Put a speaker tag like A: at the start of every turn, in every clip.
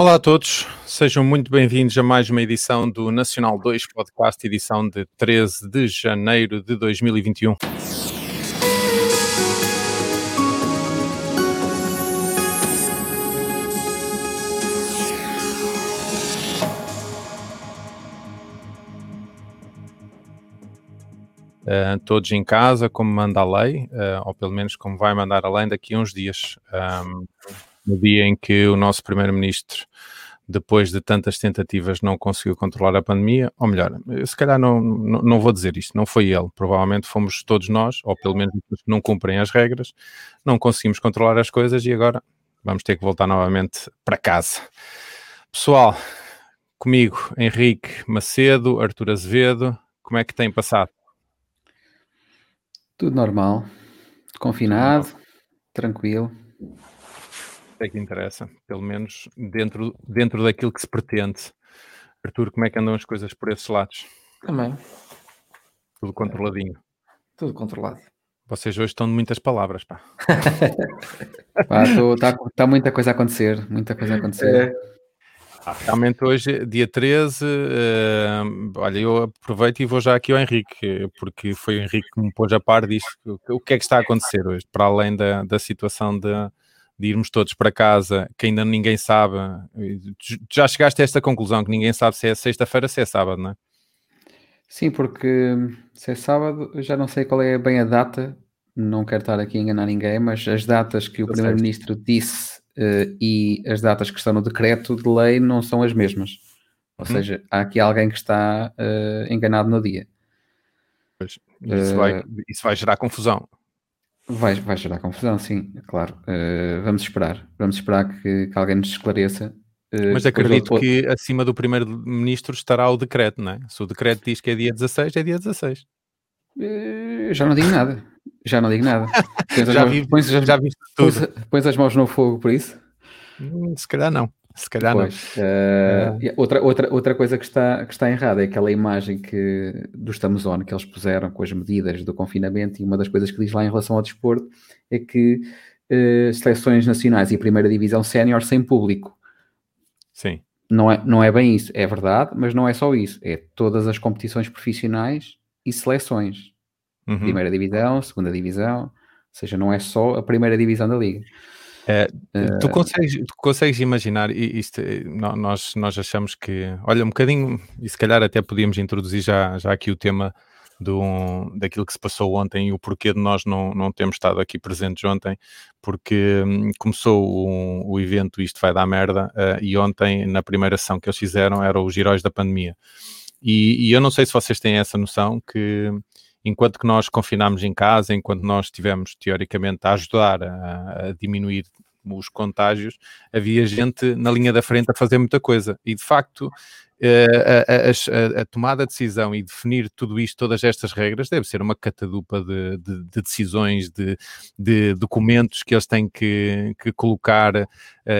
A: Olá a todos, sejam muito bem-vindos a mais uma edição do Nacional 2 Podcast, edição de 13 de janeiro de 2021. Uh, todos em casa, como manda a lei, uh, ou pelo menos como vai mandar a lei daqui a uns dias, um, no dia em que o nosso Primeiro-Ministro, depois de tantas tentativas, não conseguiu controlar a pandemia, ou melhor, se calhar não, não, não vou dizer isto, não foi ele, provavelmente fomos todos nós, ou pelo menos os que não cumprem as regras, não conseguimos controlar as coisas e agora vamos ter que voltar novamente para casa. Pessoal, comigo, Henrique Macedo, Artur Azevedo, como é que tem passado?
B: Tudo normal. Confinado, tranquilo.
A: É que interessa, pelo menos dentro, dentro daquilo que se pretende. Artur, como é que andam as coisas por esses lados?
B: Também.
A: Tudo controladinho.
B: Tudo controlado.
A: Vocês hoje estão de muitas palavras, pá.
B: Está tá muita coisa a acontecer, muita coisa a acontecer. É.
A: Ah, realmente hoje, dia 13, uh, olha, eu aproveito e vou já aqui ao Henrique, porque foi o Henrique que me pôs a par disto. O que é que está a acontecer hoje, para além da, da situação de, de irmos todos para casa, que ainda ninguém sabe. Já chegaste a esta conclusão, que ninguém sabe se é sexta-feira ou se é sábado, não é?
B: Sim, porque se é sábado, já não sei qual é bem a data, não quero estar aqui a enganar ninguém, mas as datas que o Primeiro-Ministro disse uh, e as datas que estão no decreto de lei não são as mesmas. Ou uhum. seja, há aqui alguém que está uh, enganado no dia.
A: Pois, isso, vai, isso vai gerar confusão.
B: Vai, vai gerar confusão, sim, claro. Uh, vamos esperar. Vamos esperar que, que alguém nos esclareça.
A: Uh, Mas acredito outro... que acima do primeiro-ministro estará o decreto, não é? Se o decreto diz que é dia 16, é dia 16.
B: Uh, já não digo nada. Já não digo nada.
A: já, vi, pões, já, já viste tudo.
B: Pões, pões, as mãos no fogo por isso?
A: Hum, se calhar não. Se calhar pois,
B: não. Uh, outra, outra, outra coisa que está, que está errada é aquela imagem que, do Estamos On que eles puseram com as medidas do confinamento e uma das coisas que diz lá em relação ao desporto é que uh, seleções nacionais e primeira divisão sénior sem público.
A: Sim.
B: Não é, não é bem isso, é verdade, mas não é só isso. É todas as competições profissionais e seleções uhum. primeira divisão, segunda divisão, ou seja, não é só a primeira divisão da liga.
A: É, uh, tu, consegues, tu consegues imaginar, isto, nós, nós achamos que, olha, um bocadinho, e se calhar até podíamos introduzir já, já aqui o tema do, daquilo que se passou ontem e o porquê de nós não, não termos estado aqui presentes ontem, porque hum, começou o, o, evento Isto Vai Dar Merda, uh, e ontem, na primeira sessão que eles fizeram, eram os heróis da pandemia. E, e, eu não sei se vocês têm essa noção que enquanto que nós confinámos em casa, enquanto nós estivemos teoricamente a ajudar a, a, diminuir os contágios, havia gente na linha da frente a fazer muita coisa. E de facto, eh, a, a, a, tomada de decisão e definir tudo isto, todas estas regras, deve ser uma catadupa de, de, de decisões, de, de, documentos que eles têm que, que colocar uh,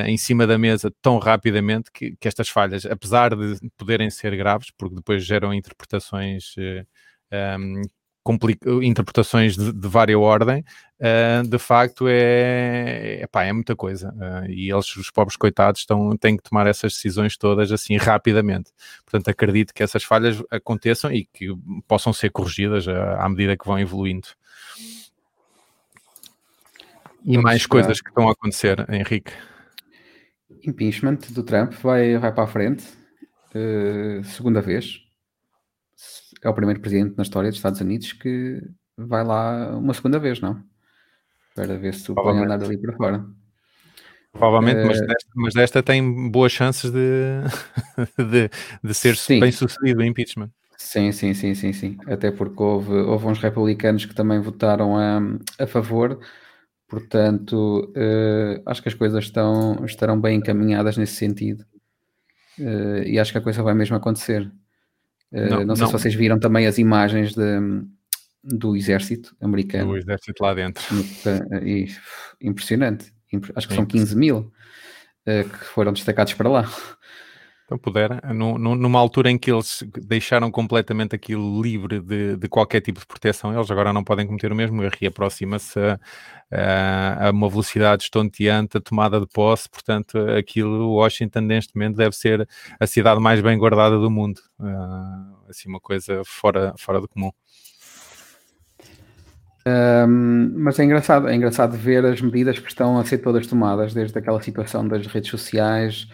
A: em cima da mesa tão rapidamente que, que, estas falhas, apesar de poderem ser graves, porque depois geram interpretações. Uh, um, interpretações de, de várias ordem, uh, de facto é, epá, é muita coisa. Uh, e eles, os pobres coitados, estão, têm que tomar essas decisões todas assim rapidamente. Portanto, acredito que essas falhas aconteçam e que possam ser corrigidas à, à medida que vão evoluindo. E Vamos mais esperar. coisas que estão a acontecer, Henrique.
B: Impeachment do Trump vai, vai para a frente, uh, segunda vez é o primeiro presidente na história dos Estados Unidos que vai lá uma segunda vez, não? Para ver se o põe andar ali para fora.
A: Provavelmente, mas, eh, desta, mas desta tem boas chances de, de, de ser sim. bem sucedido o impeachment.
B: Sim, sim, sim, sim, sim. Até porque houve, houve uns republicanos que também votaram a, a favor, portanto, uh, acho que as coisas estão, estarão bem encaminhadas nesse sentido. Uh, e acho que a coisa vai mesmo acontecer. Eh, não, não, sei não. se vocês viram também as imagens de, do exército americano.
A: Do exército lá dentro.
B: E, impressionante. Acho que são 15 mil uh, que foram destacados para lá.
A: Então, puder, numa altura em que eles deixaram completamente aquilo livre de, de, qualquer tipo de proteção, eles agora não podem cometer o mesmo erro e aproxima-se a, a, a, uma velocidade estonteante, a tomada de posse, portanto, aquilo, Washington, neste momento, deve ser a cidade mais bem guardada do mundo. Uh, assim, uma coisa fora, fora do comum.
B: Um, mas é engraçado, é engraçado ver as medidas que estão a ser todas tomadas, desde aquela situação das redes sociais,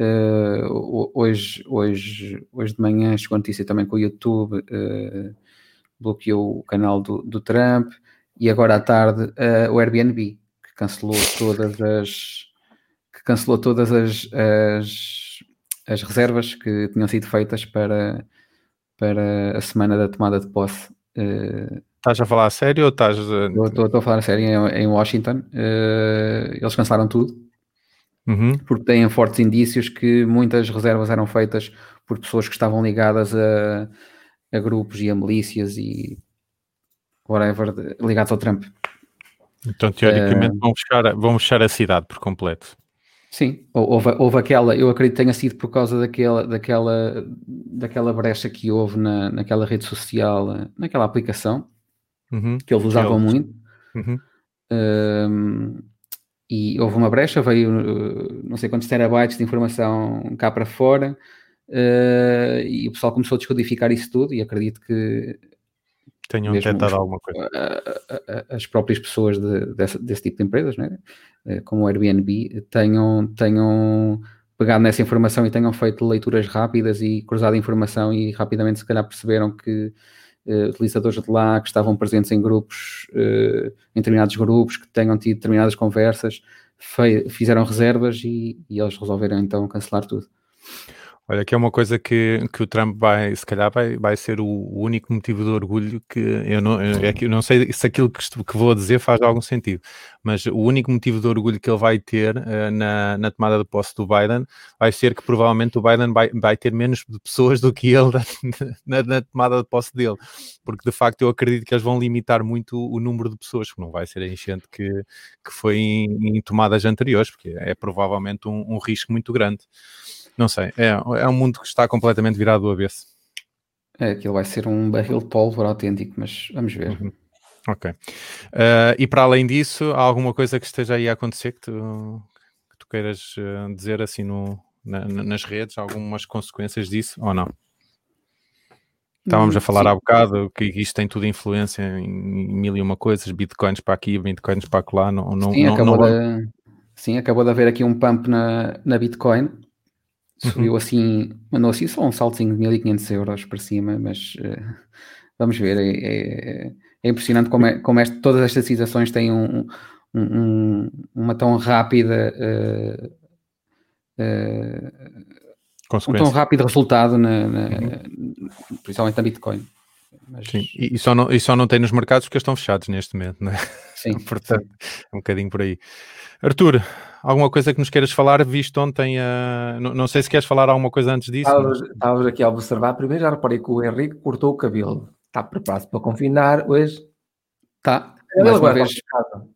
B: Uh, hoje, hoje, hoje de manhã chegou a notícia também que o YouTube uh, bloqueou o canal do, do, Trump e agora à tarde uh, o Airbnb que cancelou todas as que cancelou todas as, as, as, reservas que tinham sido feitas para, para a semana da tomada de posse.
A: Estás a falar a sério ou estás.
B: Estou a falar a sério em, em Washington. eles cancelaram tudo uhum. porque têm fortes indícios que muitas reservas eram feitas por pessoas que estavam ligadas a, a grupos e a milícias e whatever ligados ao Trump.
A: Então, teoricamente, uh, vão, fechar, vão fechar a cidade por completo.
B: Sim, houve, houve aquela, eu acredito que tenha sido por causa daquela, daquela, daquela brecha que houve na, naquela rede social, naquela aplicação, uhum. que eles usavam muito. Uhum. Uh, e houve uma brecha, veio uh, não sei quantos terabytes de informação cá para fora uh, e o pessoal começou a descodificar isso tudo e acredito que
A: tenham tentado alguma coisa.
B: As próprias pessoas de, desse, desse, tipo de empresas, né? Uh, como o Airbnb, tenham, tenham pegado nessa informação e tenham feito leituras rápidas e cruzado informação e rapidamente se calhar perceberam que uh, utilizadores de lá que estavam presentes em grupos, uh, em determinados grupos, que tenham tido determinadas conversas, fizeram reservas e, e eles resolveram então cancelar tudo.
A: Olha, que é uma coisa que, que o Trump vai, se calhar, vai, vai ser o, único motivo de orgulho que eu não, é que eu não sei se aquilo que, que vou dizer faz algum sentido, mas o único motivo de orgulho que ele vai ter uh, na, na tomada de posse do Biden vai ser que provavelmente o Biden vai, vai ter menos pessoas do que ele na, na, tomada de posse dele, porque de facto eu acredito que eles vão limitar muito o, o número de pessoas, que não vai ser a enchente que, que foi em, em tomadas anteriores, porque é provavelmente um, um risco muito grande. Não sei, é, é um mundo que está completamente virado do avesso.
B: É, aquilo vai ser um barril de pólvora autêntico, mas vamos ver. Uhum.
A: Ok. Uh, e para além disso, há alguma coisa que esteja aí a acontecer que tu, que tu queiras uh, dizer assim no, na, nas redes? Algumas consequências disso ou não? Estávamos a falar Sim. há bocado que isto tem tudo influência em mil e uma coisas, bitcoins para aqui, bitcoins para lá. Não, não,
B: Sim,
A: não,
B: acabou não... De... Sim, acabou de haver aqui um pump na, na Bitcoin Subiu uhum. assim, mandou assim só um saltozinho de 1500 euros para cima, mas uh, vamos ver. É, é, é, impressionante como, é, como este, todas estas situações têm um, um, uma tão rápida. Uh, uh, um tão rápido resultado, na, na uhum. principalmente na Bitcoin.
A: Mas... Sim, e, só não, e só não tem nos mercados porque estão fechados neste momento, não é?
B: Sim.
A: Portanto, é um bocadinho por aí. Arthur, alguma coisa que nos queiras falar, visto ontem, uh, não, não, sei se queres falar alguma coisa antes disso.
C: Estavas aqui a observar, primeiro já reparei que o Henrique cortou o cabelo, está preparado para confinar hoje?
B: Está.
C: Mais uma vez,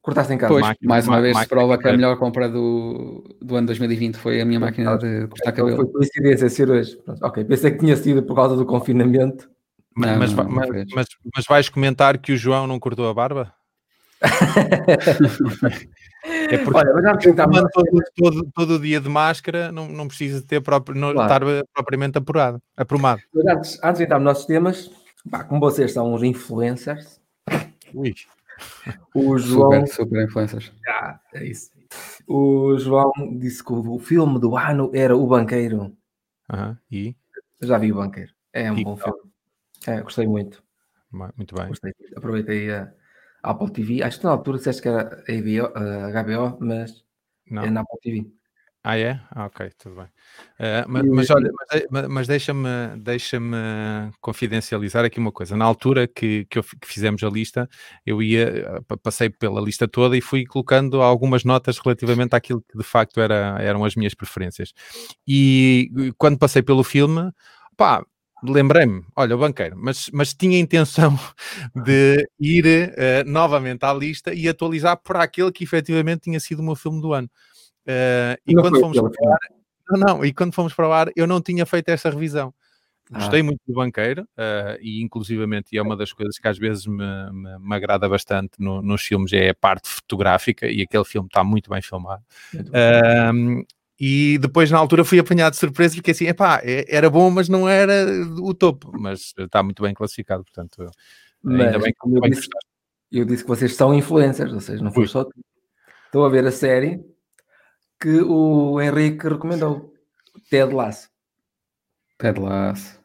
C: cortaste em casa.
B: Pois, máquina, mais uma vez prova que a melhor compra do, do ano 2020 foi a minha máquina de cortar então cabelo.
C: Foi coincidência ser hoje. Pronto, ok, pensei que tinha sido por causa do confinamento.
A: Mas, não, mas, não, mas, mas, mas, vais comentar que o João não cortou a barba? É porque Olha, mas já todo, todo, todo, dia de máscara não, não precisa ter próprio, não claro. estar propriamente apurado, aprumado.
C: Mas antes, antes de entrar nos nossos temas, pá, como vocês são os influencers,
A: Ui.
C: o João.
B: Super, super influencers.
C: Ah, é isso. O João disse que o filme do ano era O Banqueiro.
A: Uhum. E?
C: Já vi O Banqueiro. É um e bom filme. É, gostei muito.
A: Muito bem.
C: Gostei. Aproveitei a Apple TV. Acho que na altura disseste que era HBO, HBO mas não. é na Apple TV.
A: Ah, é? Ah, ok, tudo bem. Uh, mas, mas, olha, mas, mas deixa-me deixa confidencializar aqui uma coisa. Na altura que, que, eu, que, fizemos a lista, eu ia, passei pela lista toda e fui colocando algumas notas relativamente àquilo que de facto era, eram as minhas preferências. E quando passei pelo filme, pá, lembrei-me, olha, o banqueiro, mas, mas tinha intenção de ir uh, novamente à lista e atualizar para aquele que efetivamente tinha sido o meu filme do ano. Uh, e não quando fomos falar, não, não, e quando fomos para o ar, eu não tinha feito essa revisão. Gostei ah. muito do banqueiro uh, e inclusivamente e é uma das coisas que às vezes me, me, me agrada bastante no, nos filmes é a parte fotográfica e aquele filme está muito bem filmado. Uh, e depois na altura fui apanhado de surpresa porque assim, epá, é, era bom mas não era o topo, mas está muito bem classificado, portanto
C: mas, ainda bem que eu disse, eu disse que vocês são influencers, ou seja, não foi só estou a ver a série que o Henrique recomendou, Ted Lasso.
B: Ted Lasso.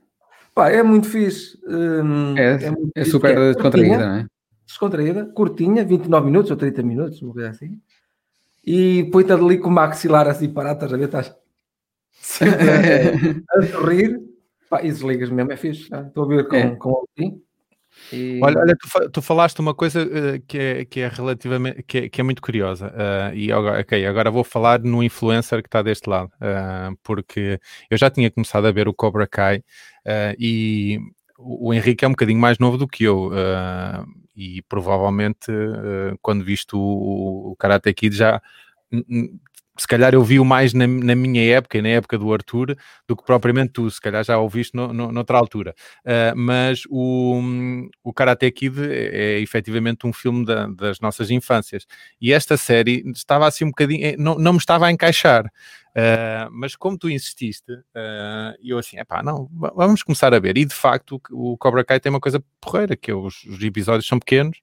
C: Pá, é muito fixe. Hum,
B: é, é, muito é fixe, super é descontraída, não é?
C: Descontraída, curtinha, 29 minutos ou 30 minutos, uma coisa assim. E põe-te ali com o maxilar assim parado, estás a ver? Estás sempre a, a sorrir. Pá, e desligas mesmo, é fixe. Estou a ver com, é. com o
A: e... Olha, olha tu, tu, falaste uma coisa uh, que, é, que é relativamente que é, que é muito curiosa uh, e agora, okay, agora vou falar no influencer que está deste lado uh, porque eu já tinha começado a ver o Cobra Kai e o, Henrique é um bocadinho mais novo do que eu e provavelmente quando visto o, o Karate Kid já se calhar eu vi-o mais na, na, minha época e na época do Arthur do que propriamente tu, se calhar já o viste no, no, noutra altura. Uh, mas o, o Karate Kid é, é efetivamente um filme da, das nossas infâncias. E esta série estava assim um bocadinho, eh, não, não me estava a encaixar. Uh, mas como tu insististe, uh, eu assim, epá, não, vamos começar a ver. E de facto o, o Cobra Kai tem uma coisa porreira, que é os, os episódios são pequenos,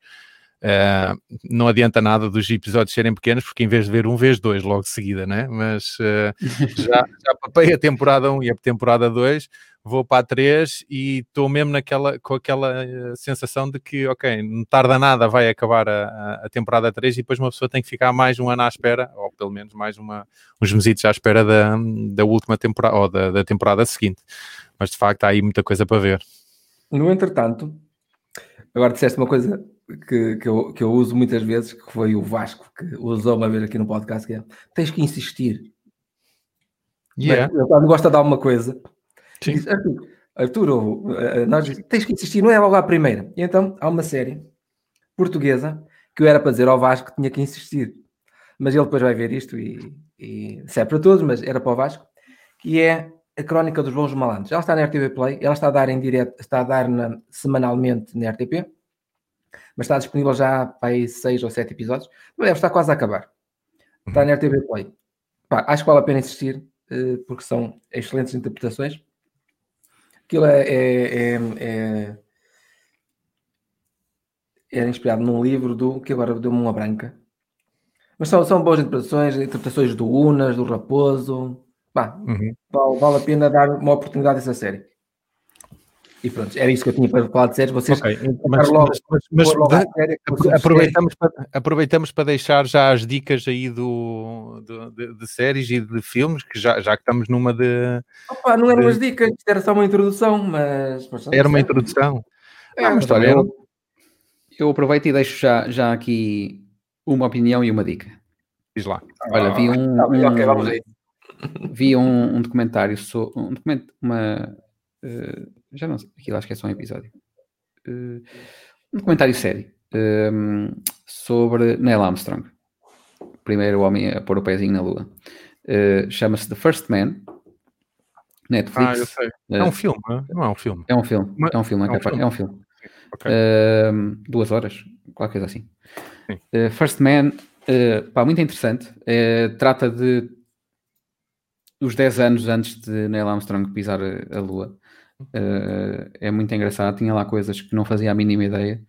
A: Uh, não adianta nada dos episódios serem pequenos, porque em vez de ver um, vez dois logo de seguida, né? Mas uh, já, já papei a temporada 1 e a temporada 2, vou para a 3 e estou mesmo naquela, com aquela uh, sensação de que, ok, não tarda nada, vai acabar a, a, temporada 3 e depois uma pessoa tem que ficar mais um ano à espera, ou pelo menos mais uma, uns mesitos à espera da, da última temporada, ou da, da temporada seguinte. Mas de facto há aí muita coisa para ver.
C: No entretanto, agora disseste uma coisa que, que, eu, que eu uso muitas vezes, que foi o Vasco que usou uma vez aqui no podcast, que é tens que insistir. Yeah. Quando gosta de alguma coisa, Sim. diz, Arthur, Arthur eh, nós tens que insistir, não é logo à primeira. E então há uma série portuguesa que eu era para dizer ao Vasco que tinha que insistir. Mas ele depois vai ver isto e, e se é para todos, mas era para o Vasco, que é a Crónica dos Bons Malandros. Ela está na RTV Play, ela está a dar em direto, está a dar na, semanalmente na RTP mas está disponível já para aí seis ou sete episódios. Deve estar quase a acabar. Está uhum. na RTV Play. Pá, acho que vale a pena assistir, eh, porque são excelentes interpretações. Aquilo é, é, é, é, é inspirado num livro do que agora deu-me uma branca. Mas são, são boas interpretações, interpretações do Unas, do Raposo. Pá, uhum. vale, vale a pena dar uma oportunidade a essa série. E pronto, era isso que eu tinha para falar de séries. Vocês okay. mas, logo, mas, mas,
A: mas aproveitamos, para, aproveitamos para deixar já as dicas aí do, do de, de, séries e de filmes, que já, já que estamos numa de.
C: Opa, não eram de... as dicas, era só uma introdução, mas.
A: mas era uma introdução.
B: É, ah, mas também eu, eu aproveito e deixo já, já aqui uma opinião e uma dica.
A: Diz lá.
B: Olha, vi um. Ah, um okay, vamos aí. Vi um, um documentário sobre. Um documento, uma. Uh, já não sei, aquilo acho que é só um episódio. Uh, um documentário sério um, ehm, sobre Neil Armstrong, primeiro homem a pôr o pezinho na Lua. Uh, Chama-se The First Man. Netflix.
A: Ah, eu sei. É um filme, não é um filme.
B: É um filme, é um filme, é, um filme. É um filme. Okay. Uh, duas horas, qualquer coisa assim. First Man, pá, muito interessante. Trata de os 10 anos antes de Neil Armstrong pisar a, a Lua. Uh, é muito engraçado, tinha lá coisas que não fazia a mínima ideia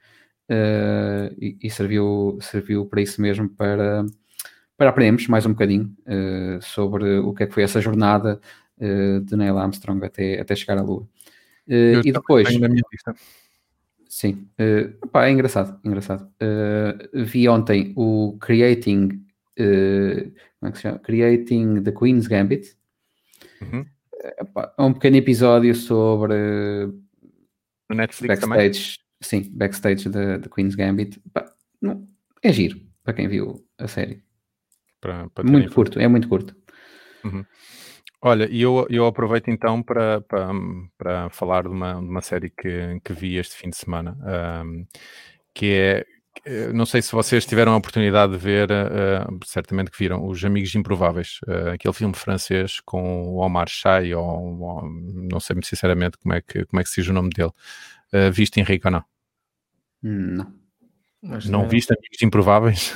B: uh, e, e, serviu, serviu para isso mesmo, para, para aprendermos mais um bocadinho uh, sobre o que é que foi essa jornada de Neil Armstrong até, até chegar à Lua. e depois. Sim, pá, é engraçado, engraçado. vi ontem o Creating, como é que se chama? Creating the Queen's Gambit. Uhum é um pequeno episódio sobre
A: no Netflix backstage, também?
B: sim, backstage da Queen's Gambit. não, é giro para quem viu a série. Para, para muito curto, é muito curto.
A: Uhum. Olha, e eu, eu aproveito então para, para, para falar de uma, de uma série que, que vi este fim de semana, um, que é não sei se vocês tiveram a oportunidade de ver, uh, certamente que viram, Os Amigos Improváveis, uh, aquele filme francês com o Omar Shay, ou, ou, não sei sinceramente como é que, como é que se diz o nome dele. Uh, viste Henrique ou não?
B: Não.
A: não viste Amigos Improváveis?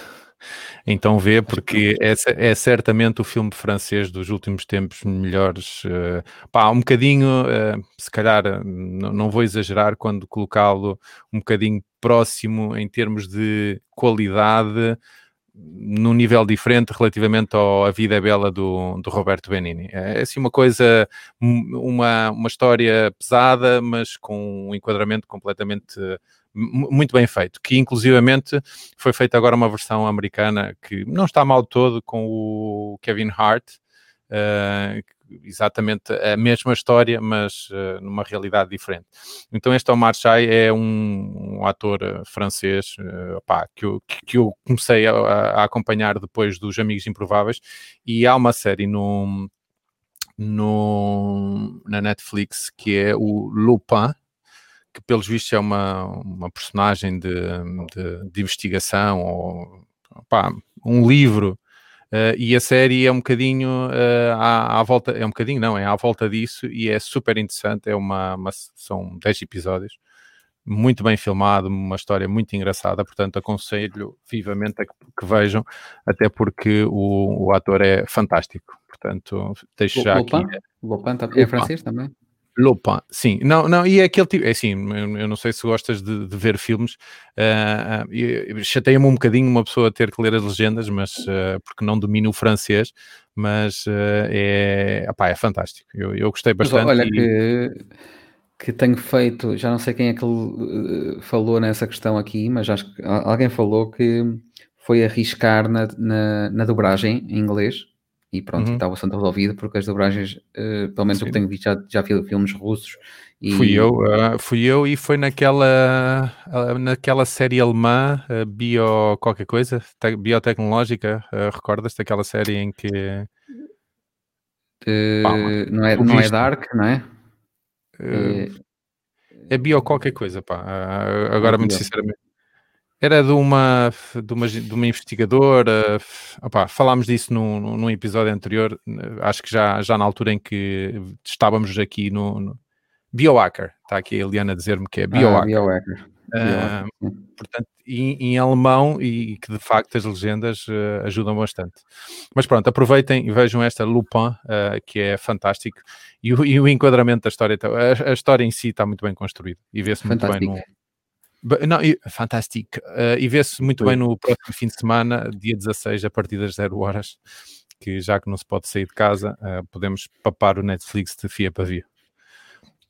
A: Então vê, porque é, é, certamente o filme francês dos últimos tempos melhores. Uh, pá, um bocadinho, uh, se calhar, não vou exagerar quando colocá-lo um bocadinho próximo em termos de qualidade, num nível diferente relativamente ao A Vida é Bela do, do Roberto Benini. É assim uma coisa, uma, uma história pesada, mas com um enquadramento completamente muito bem feito, que inclusivamente foi feita agora uma versão americana que não está mal todo com o Kevin Hart, uh, exatamente a mesma história, mas uh, numa realidade diferente. Então este Omar Shai é um, um ator uh, francês uh, que, eu, que, eu, comecei a, a, acompanhar depois dos Amigos Improváveis e há uma série no, no, na Netflix que é o Lupin, que pelos vistos é uma, uma personagem de, de, de investigação ou pá, um livro Uh, e a série é um bocadinho uh, à, à, volta, é um bocadinho, não, é à volta disso e é super interessante. É uma, uma são 10 episódios, muito bem filmado, uma história muito engraçada. Portanto, aconselho vivamente a que, que vejam, até porque o, o, ator é fantástico. Portanto, deixo já
B: Lupin?
A: aqui.
B: Lupin é francês também?
A: Lupin, sim, não, não, e é aquele tipo, é assim, eu não sei se gostas de, de ver filmes, uh, chateia-me um bocadinho uma pessoa ter que ler as legendas, mas uh, porque não domino o francês, mas uh, é, opá, é fantástico, eu, eu gostei bastante.
B: Mas olha e... que, que tenho feito, já não sei quem é que falou nessa questão aqui, mas acho que alguém falou que foi arriscar na, na, na dobragem em inglês, e pronto, uhum. está bastante resolvido porque as dobragens, uh, pelo menos Sim. o que tenho visto, já, já vi filmes russos.
A: E... Fui eu, uh, fui eu e foi naquela, uh, naquela série alemã, Bio qualquer coisa, te, biotecnológica, recordas daquela série em que...
B: Não, é, não é Dark, não é?
A: é... é bio qualquer coisa, pá. agora, muito sinceramente. Era de uma, de uma, de uma investigadora. Opa, falámos disso num, num episódio anterior, acho que já, já na altura em que estávamos aqui no, no Biohacker. Está aqui a Eliana a dizer-me que é Biohacker. Ah,
B: biohacker.
A: Portanto, em, em, alemão e que de facto as legendas uh, ajudam bastante. Mas pronto, aproveitem e vejam esta Lupin, uh, que é fantástico, e o, e o enquadramento da história, a, a, história em si está muito bem construída e vê-se muito bem no, não, fantástico. Uh, e vê-se muito bem no próximo fim de semana, dia 16, a partir das 0 horas, que já que não se pode sair de casa, uh, podemos papar o Netflix de fia para via.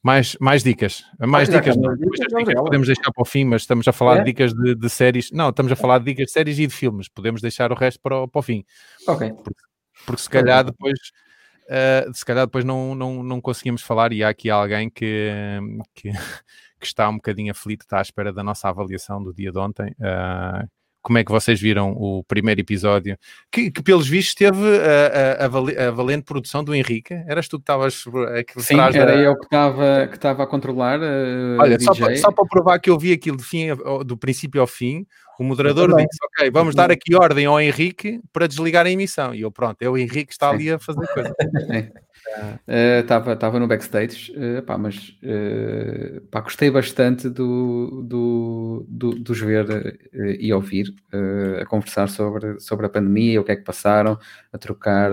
A: Mais, mais dicas, mais dicas, não, dicas, dicas podemos deixar para o fim, mas estamos a falar é? de dicas de, de, séries. Não, estamos a falar de dicas de séries e de filmes. Podemos deixar o resto para o, para o fim.
B: Ok.
A: Porque, porque se calhar depois Uh, se calhar depois não, não, não conseguimos falar e há aqui alguém que, que, que está um bocadinho aflito, está à espera da nossa avaliação do dia de ontem. Uh, como é que vocês viram o primeiro episódio? Que, que pelos vistos teve a, a, a, valente produção do Henrique. Eras tu que estavas
B: aqui Sim, era da... eu que estava que estava a controlar. Uh,
A: Olha, só para, só para, provar que eu vi aquilo fim, do princípio ao fim, o moderador disse: Ok, vamos dar aqui ordem ao Henrique para desligar a emissão. E eu, pronto, é o Henrique que está ali a fazer coisa.
B: Estava uh, uh, no backstage, uh, pá, mas uh, pá, gostei bastante do, do, do, dos ver uh, e ouvir, a conversar sobre, sobre a pandemia, o que é que passaram, a trocar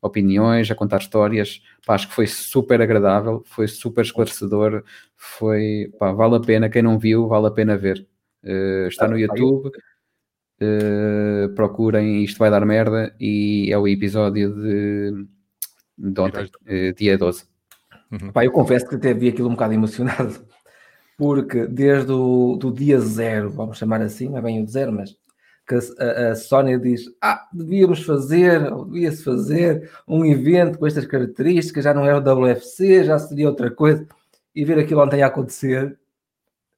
B: opiniões, a contar histórias. Pá, acho que foi super agradável, foi super esclarecedor, foi, pá, vale a pena, quem não viu, vale a pena ver. Uh, está no YouTube. Uh, procurem Isto Vai Dar Merda e é o episódio de, de ontem, uh, dia 12.
C: Uhum. Pá, eu confesso que até vi aquilo um bocado emocionado, porque desde o do dia zero, vamos chamar assim, não é bem o zero, mas que a, a Sónia diz: Ah, devíamos fazer, devia-se fazer um evento com estas características, já não era o WFC, já seria outra coisa, e ver aquilo ontem a acontecer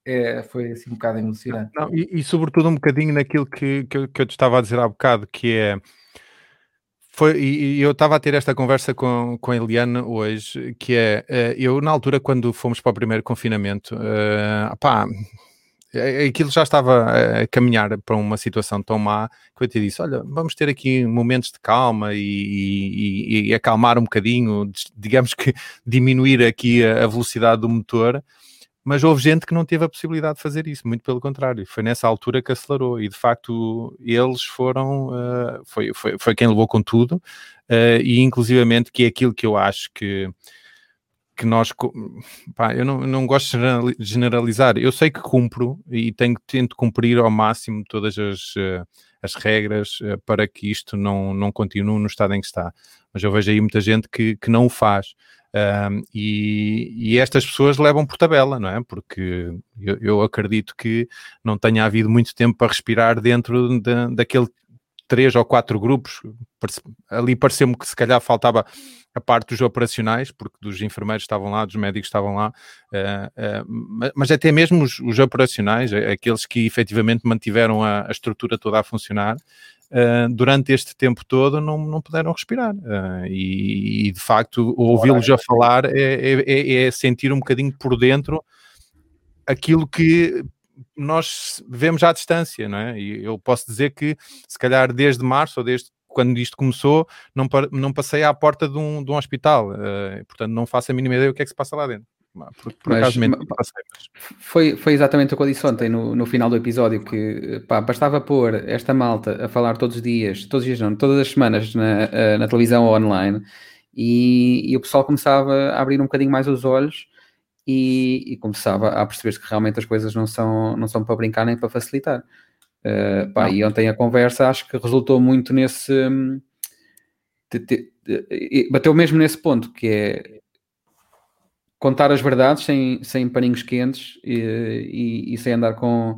C: é, foi assim um bocado emocionante.
A: Não, e, e, sobretudo um bocadinho naquilo que, que, que, eu te estava a dizer há bocado, que é. Foi, e, eu estava a ter esta conversa com, com a Eliana hoje, que é, eh, eu na altura quando fomos para o primeiro confinamento, uh, pá, aquilo já estava a caminhar para uma situação tão má que eu te disse: Olha, vamos ter aqui momentos de calma e, e, e acalmar um bocadinho, digamos que diminuir aqui a, velocidade do motor. Mas houve gente que não teve a possibilidade de fazer isso, muito pelo contrário, foi nessa altura que acelerou e de facto eles foram, uh, foi, foi, foi quem levou com tudo, uh, e inclusivamente que é aquilo que eu acho que que nós, pá, eu não, não gosto de generalizar, eu sei que cumpro e tenho, tento cumprir ao máximo todas as, eh, as regras para que isto não, não continue no estado em que está, mas eu vejo aí muita gente que, que não o faz. Um, e, e, estas pessoas levam por tabela, não é? Porque eu, eu, acredito que não tenha havido muito tempo para respirar dentro de, daquele três ou quatro grupos. Ali pareceu-me que se calhar faltava a parte dos operacionais, porque dos enfermeiros estavam lá, dos médicos estavam lá, uh, uh, mas até mesmo os, os, operacionais, aqueles que efetivamente mantiveram a, a estrutura toda a funcionar, uh, durante este tempo todo não, não puderam respirar. E, e, de facto, ouvi-los a falar é, é, é sentir um bocadinho por dentro aquilo que nós vemos à distância, não é? E eu posso dizer que, se calhar, desde março ou desde quando isto começou, não, não passei à porta de um, de um hospital, uh, portanto não faço a mínima ideia o que é que se passa lá dentro. Por, por mas, acaso, passei,
B: mas... Foi, foi exatamente o que eu disse ontem no, no final do episódio, que pá, bastava pôr esta malta a falar todos os dias, todos os dias não, todas as semanas na, eh, na televisão online, e, e, o pessoal começava a abrir um bocadinho mais os olhos e, e começava a perceber que realmente as coisas não são, não são para brincar nem para facilitar. Uh, pá, e ontem a conversa acho que resultou muito nesse. De, de, de, bateu mesmo nesse ponto, que é contar as verdades sem, sem paninhos quentes e, e, e sem andar com,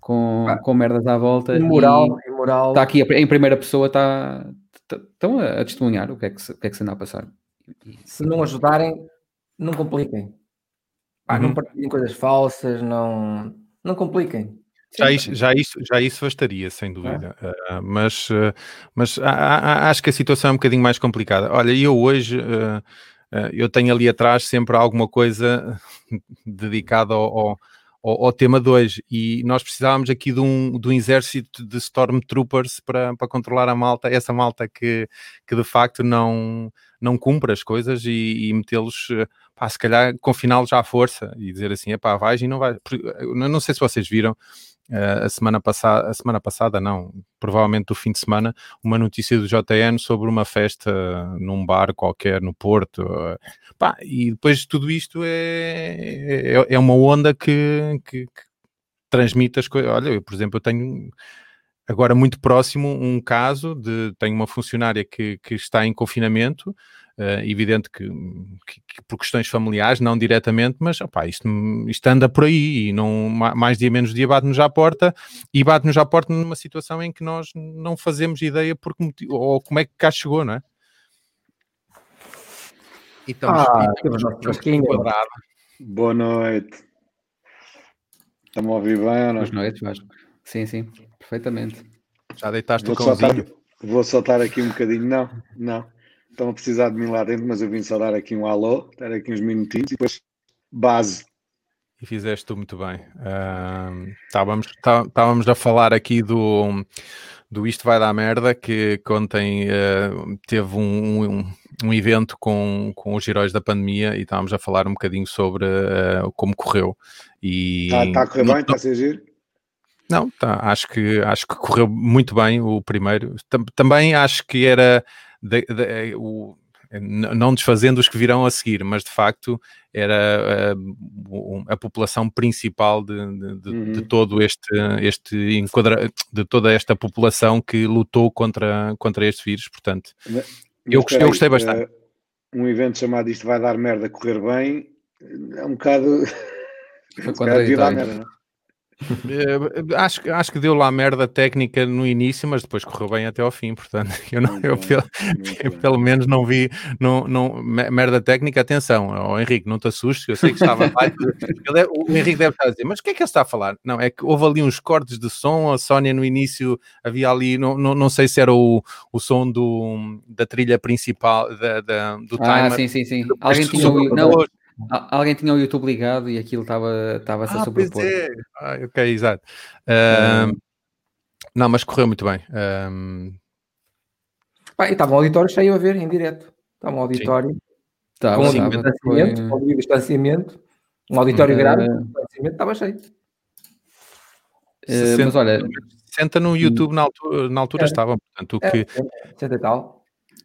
B: com, ah, com merdas à volta.
C: Imoral, imoral.
B: Está aqui em primeira pessoa, está, estão a, a testemunhar o que, é que se, o que é que se anda a passar.
C: Se não ajudarem, não compliquem. Pá, uhum. Não partilhem coisas falsas, não, não compliquem.
A: Já isso, já, isso, já isso bastaria, sem dúvida. Uh, mas uh, mas a, a, acho que a situação é um bocadinho mais complicada. Olha, eu hoje uh, eu tenho ali atrás sempre alguma coisa dedicada ao, ao, ao, tema de hoje e nós precisávamos aqui de um, de um exército de Stormtroopers para, para controlar a malta, essa malta que, que de facto não, não cumpre as coisas e, e metê-los, pá, se calhar confiná-los à força e dizer assim, é pá, vais e não vais. Não sei se vocês viram, a semana passada, a semana passada não, provavelmente do fim de semana, uma notícia do JN sobre uma festa num bar qualquer no Porto. Uh, pá, e depois de tudo isto é, é, é uma onda que, que, que transmite as coisas. Olha, eu, por exemplo, eu tenho agora muito próximo um caso de tenho uma funcionária que, que está em confinamento Uh, evidente que, que, que, por questões familiares, não diretamente, mas opa, isto, isto anda por aí e não, mais dia menos dia bate-nos à porta e bate-nos à porta numa situação em que nós não fazemos ideia porque, ou como é que cá chegou, não é?
C: E estamos, ah, estamos
D: Boa noite. Estamos a ouvir bem ou não?
B: Boas noites, Vasco. Sim, sim, perfeitamente.
A: Já deitaste vou o cãozinho?
D: Soltar, vou soltar aqui um bocadinho, não, não estão a precisar de mim lá dentro, mas eu vim só dar aqui um alô, dar aqui uns minutinhos e depois base.
A: E fizeste tu muito bem. Uh, estávamos, estávamos a falar aqui do, do Isto Vai Dar Merda, que ontem uh, teve um, um, um, evento com, com os heróis da pandemia e estávamos a falar um bocadinho sobre uh, como correu.
D: Está tá a correr bem? Está a ser giro?
A: Não, tá, acho, que, acho que correu muito bem o primeiro. Também acho que era de, de, eh, o, não desfazendo os que virão a seguir, mas de facto era a, eh, a população principal de, de, uhum. de, todo este, este enquadra, de toda esta população que lutou contra, contra este vírus, portanto mas, eu, gostei, eu gostei bastante. Uh,
D: um evento chamado Isto vai dar merda correr bem é um bocado. Foi contra a merda, não?
A: Eh, acho, acho que deu lá merda técnica no início, mas depois correu bem até ao fim, portanto, eu, não, eu pelo, pelo menos não vi não, não, merda técnica. Atenção, oh, Henrique, não te assustes, eu sei que estava lá. Ele, o Henrique deve estar a dizer, mas o que é que ele está a falar? Não, é que houve ali uns cortes de som. A Sónia no início havia ali, não, não, não sei se era o, o som do, da trilha principal da, da do
B: ah,
A: timer.
B: sim, sim, sim. Alguém tinha, não, Alguém tinha o YouTube ligado e aquilo estava estava a
A: ah,
B: sobrepor.
A: É. Ah, ok, exato. Um, não, mas correu muito bem. Um...
C: Ah, e estava um auditório cheio a ver em direto. Estava um auditório
B: tá,
C: com
B: sim,
C: um distanciamento, foi... com um distanciamento, um auditório uh... grande, distanciamento, estava cheio.
B: Uh, mas olha,
A: 60 no YouTube na altura, na altura é. estavam, portanto, o que...
C: 60 e tal.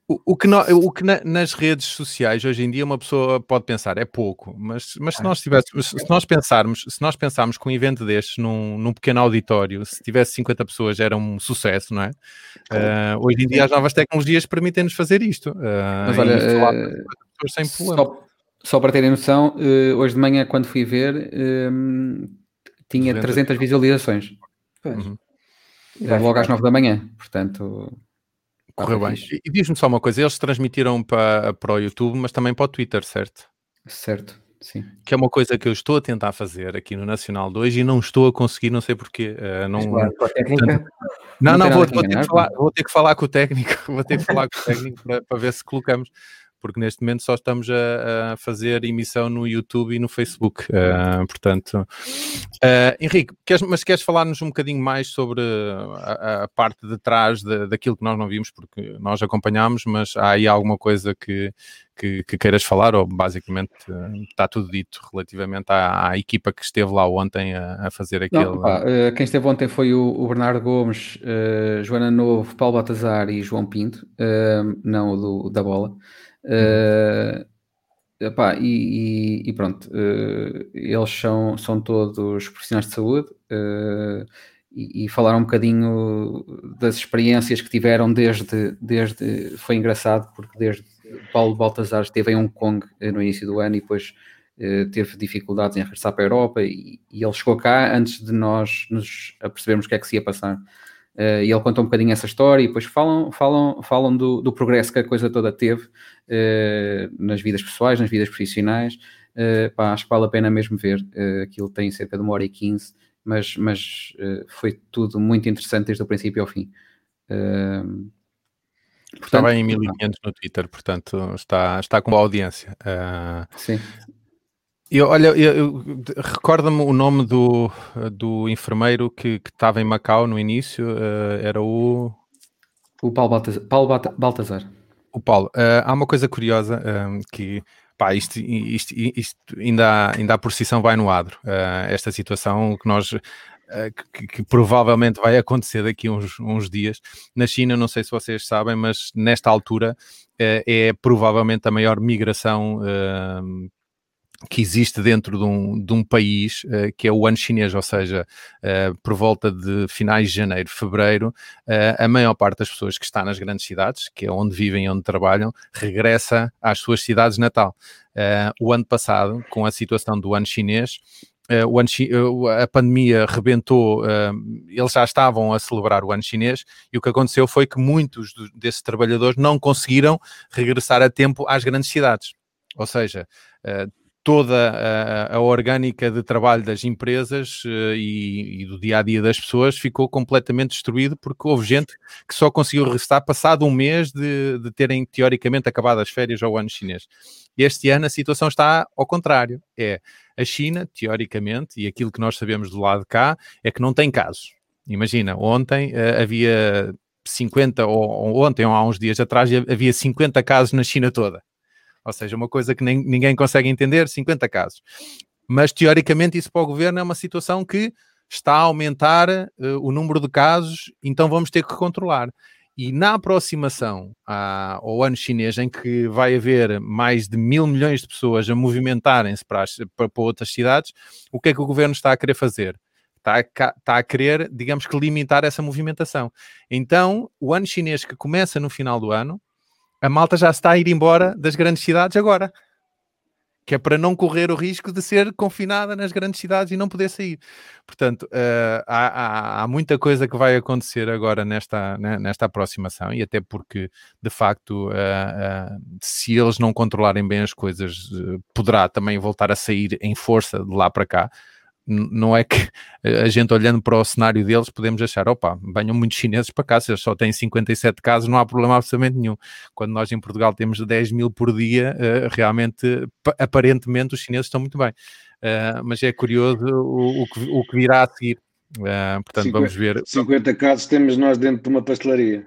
A: O, o que, no, o que na, nas redes sociais hoje em dia uma pessoa pode pensar é pouco, mas, mas se nós tivéssemos, se nós pensarmos, se nós pensarmos que um evento destes num, num pequeno auditório, se tivesse 50 pessoas era um sucesso, não é? Uh, hoje em dia as novas tecnologias permitem-nos fazer isto. Uh,
B: mas olha, uh, sem só, só, para terem noção, hoje de manhã quando fui ver tinha 300 visualizações. Uhum. Logo às 9 da manhã, portanto
A: Correu bem. E, diz-me só uma coisa: eles transmitiram para, para o YouTube, mas também para o Twitter, certo?
B: Certo, sim.
A: Que é uma coisa que eu estou a tentar fazer aqui no Nacional 2 e não estou a conseguir, não sei porquê. Uh, não,
C: claro.
A: Não, não, não vou, vou, ter que falar, vou ter que falar com o técnico, vou ter que falar com o técnico para, para ver se colocamos porque neste momento só estamos a, a fazer emissão no YouTube e no Facebook. Uh, portanto, uh, Henrique, queres, mas queres falar-nos um bocadinho mais sobre a, a parte de trás de, daquilo que nós não vimos, porque nós acompanhámos, mas há aí alguma coisa que, que, que queiras falar, ou basicamente uh, está tudo dito relativamente à, à, equipa que esteve lá ontem a, a fazer aquele. Não,
B: pá, quem esteve ontem foi o, o Bernardo Gomes, Joana Novo, Paulo Batazar e João Pinto, não o do, da bola. Uh, epá, e, e, e, pronto, uh, eles são, são todos profissionais de saúde uh, e, e, falaram um bocadinho das experiências que tiveram desde, desde foi engraçado porque desde Paulo Baltazar esteve em Hong Kong no início do ano e depois teve dificuldades em regressar para a Europa e, ele chegou cá antes de nós nos apercebermos o que é que se ia passar. Uh, e ele conta um bocadinho essa história e depois falam, falam, falam do, do progresso que a coisa toda teve uh, nas vidas pessoais, nas vidas profissionais. Uh, pá, acho que vale a pena mesmo ver. aquilo tem cerca de uma hora e quinze, mas, mas foi tudo muito interessante desde o princípio ao fim.
A: Portanto, Estava em 1500 no Twitter, portanto está, está com boa audiência.
B: Sim.
A: Eu, olha, eu, eu recorda-me o nome do, do enfermeiro que, estava em Macau no início, uh, era o...
B: O Paulo Baltazar. Paulo Baltazar.
A: O Paulo. Uh, há uma coisa curiosa um, eh, que, pá, isto, isto, isto, ainda, há, ainda por si vai no adro. Uh, esta situação que nós... Que, que, provavelmente vai acontecer daqui a uns, uns dias. Na China, não sei se vocês sabem, mas nesta altura é provavelmente a maior migração que existe dentro de um, de um país uh, que é o ano chinês, ou seja, uh, por volta de finais de janeiro, fevereiro, uh, a maior parte das pessoas que está nas grandes cidades, que é onde vivem e onde trabalham, regressa às suas cidades natal. o ano passado, com a situação do ano chinês, a pandemia rebentou, eles já estavam a celebrar o ano chinês e o que aconteceu foi que muitos desses trabalhadores não conseguiram regressar a tempo às grandes cidades. Ou seja, toda a, a, orgânica de trabalho das empresas uh, e, e, do dia a dia das pessoas ficou completamente destruído porque houve gente que só conseguiu restar passado um mês de, de terem teoricamente acabado as férias ao ano chinês. Este ano a situação está ao contrário. É a China, teoricamente, e aquilo que nós sabemos do lado de cá, é que não tem casos. Imagina, ontem uh, havia 50, ou, ou ontem, ou há uns dias atrás, havia 50 casos na China toda. Ou seja, uma coisa que nem, ninguém consegue entender, 50 casos. Mas teoricamente isso para o governo é uma situação que está a aumentar uh, o número de casos, então vamos ter que controlar. E na aproximação ao ano chinês, em que vai haver mais de mil milhões de pessoas a movimentarem-se para, para, para, outras cidades, o que é que o governo está a querer fazer? Está a, está a querer, digamos que, limitar essa movimentação. Então, o ano chinês que começa no final do ano, a malta já está a ir embora das grandes cidades agora. Que é para não correr o risco de ser confinada nas grandes cidades e não poder sair. Portanto, uh, há, há, há, muita coisa que vai acontecer agora nesta, né, nesta aproximação, e até porque, de facto, uh, uh, se eles não controlarem bem as coisas, poderá também voltar a sair em força de lá para cá não é que a gente olhando para o cenário deles podemos achar, opa, venham muitos chineses para cá, se eles só têm 57 casos, não há problema absolutamente nenhum. Quando nós em Portugal temos 10 mil por dia, uh, realmente, aparentemente, os chineses estão muito bem. Uh, mas é curioso o, que, o que virá a seguir. Uh, portanto, 50, vamos ver.
D: 50 casos temos nós dentro de uma pastelaria.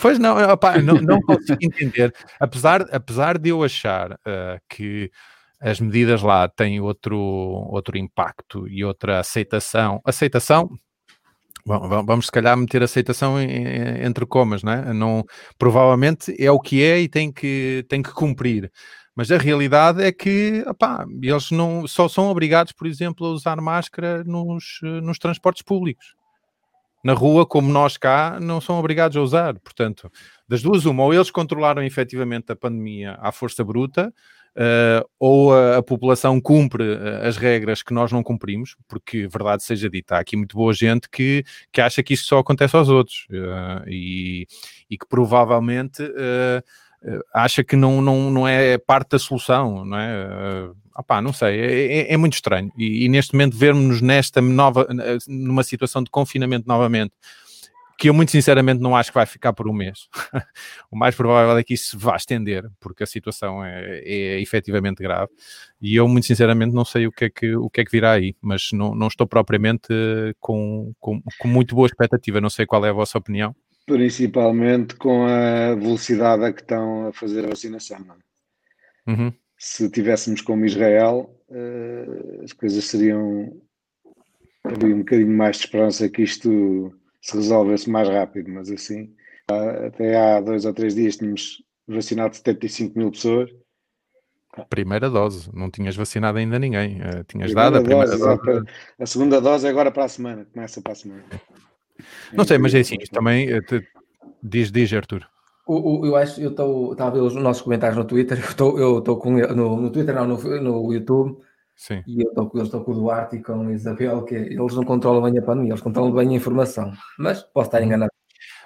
A: Pois não, opa, não, não consigo entender. Apesar, apesar de eu achar uh, que as medidas lá têm outro, outro impacto e outra aceitação. Aceitação, Bom, vamos se calhar meter aceitação entre comas, não é? Não, provavelmente é o que é e tem que, tem que cumprir. Mas a realidade é que opá, eles não só são obrigados, por exemplo, a usar máscara nos, nos transportes públicos. Na rua, como nós cá, não são obrigados a usar. Portanto, das duas, uma, ou eles controlaram efetivamente a pandemia à força bruta, uh, ou a, a, população cumpre uh, as regras que nós não cumprimos, porque, verdade seja dita, há aqui muito boa gente que, que acha que isto só acontece aos outros uh, e, e, que provavelmente acha que não, não, não é parte da solução, não é? Uh, opá, não sei, é, é, é muito estranho. E, e neste momento vermos-nos nesta nova, numa situação de confinamento novamente, que eu muito sinceramente não acho que vai ficar por um mês. o mais provável é que isso vá estender, porque a situação é, é efetivamente grave. E eu muito sinceramente não sei o que é que, o que, é que virá aí, mas não, não estou propriamente com, com, com muito boa expectativa. Não sei qual é a vossa opinião.
D: Principalmente com a velocidade a que estão a fazer a vacinação. É? Uhum. Se tivéssemos como Israel, uh, as coisas seriam. Havia um bocadinho mais de esperança que isto se resolvesse mais rápido, mas assim, até há dois ou três dias tínhamos vacinado 75 mil pessoas.
A: Primeira dose, não tinhas vacinado ainda ninguém, uh, tinhas primeira dado a primeira dose. dose.
D: A segunda dose é agora para a semana, começa para a semana.
A: Não sei, mas é assim, isto também eh, te, diz, diz Arthur.
C: O, o, eu acho, eu estou, estava a ver os nossos comentários no Twitter, eu estou com no, no Twitter, não, no, no YouTube, Sim. E eu estou, eu estou com o Duarte e com a Isabel, que eles não controlam bem a pandemia, eles controlam bem a informação. Mas posso estar uhum. enganado.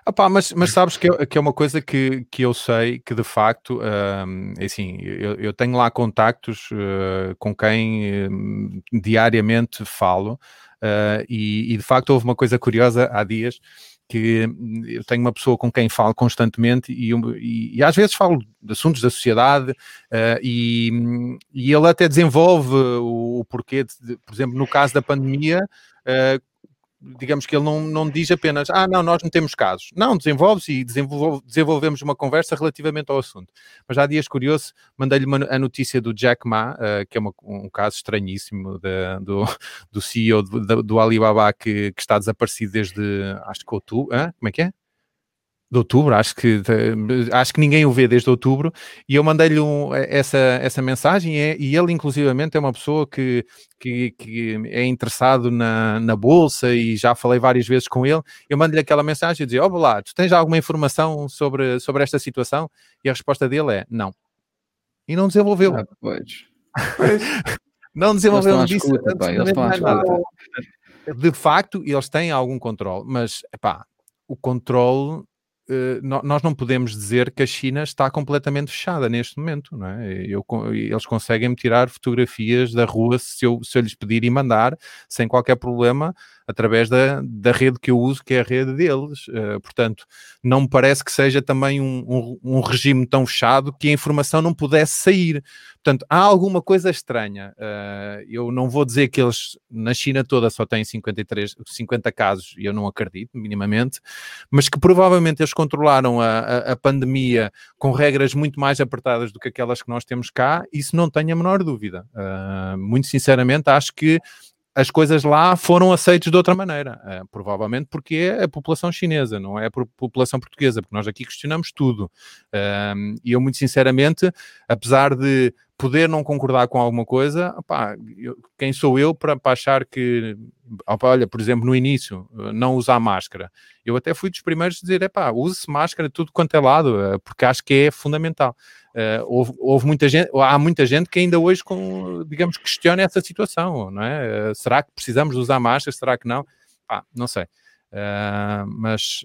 A: Ah mas, mas sabes que é, que é uma coisa que, que eu sei que de facto, um, é assim, eu, eu tenho lá contactos uh, com quem um, diariamente falo uh, e, e, de facto houve uma coisa curiosa há dias que hum, eu tenho uma pessoa com quem falo constantemente e, e, e às vezes falo de assuntos da sociedade uh, e, hum, e, ele até desenvolve o, o porquê, de, por exemplo, no caso da pandemia, uh, digamos que ele não, não diz apenas, ah, não, nós não temos casos. Não, desenvolve-se e desenvolve, desenvolvemos uma conversa relativamente ao assunto. Mas há dias curioso, mandei-lhe a notícia do Jack Ma, uh, que é uma, um caso estranhíssimo de, do, do CEO do, do Alibaba que, que, está desaparecido desde, acho que outubro, ah, como é que é? De outubro, acho que, acho que ninguém o vê desde outubro, e eu mandei-lhe um, essa, essa mensagem, e, e, ele inclusivamente é uma pessoa que, que, que, é interessado na, na bolsa, e já falei várias vezes com ele, eu mandei-lhe aquela mensagem e dizia, ó lá, tu tens alguma informação sobre, sobre esta situação? E a resposta dele é, não. E não desenvolveu. Ah, pois. não desenvolveu, não disse. De facto, eles têm algum controle, mas, pá, o controle nós não podemos dizer que a China está completamente fechada neste momento, não é? Eu, eles conseguem-me tirar fotografias da rua se eu, se eu lhes pedir e mandar, sem qualquer problema, através da, da rede que eu uso, que é a rede deles. Uh, portanto, não me parece que seja também um, um, um, regime tão fechado que a informação não pudesse sair. Portanto, há alguma coisa estranha. Uh, eu não vou dizer que eles, na China toda, só têm 53, 50 casos, e eu não acredito, minimamente, mas que provavelmente eles controlaram a, a, a pandemia com regras muito mais apertadas do que aquelas que nós temos cá, isso não tenho a menor dúvida. Uh, muito sinceramente, acho que as coisas lá foram aceitas de outra maneira, uh, provavelmente porque é a população chinesa, não é a população portuguesa, porque nós aqui questionamos tudo. Uh, e eu, muito sinceramente, apesar de poder não concordar com alguma coisa, opá, eu, quem sou eu para, para achar que, opá, olha, por exemplo, no início, eh, não usar máscara. Eu até fui dos primeiros a dizer, epá, use-se máscara tudo quanto é lado, porque acho que é fundamental. Uh, houve, houve, muita gente, há muita gente que ainda hoje, com, digamos, questiona essa situação, não é? Uh, será que precisamos usar máscara? Será que não? Ah, não sei. Uh, mas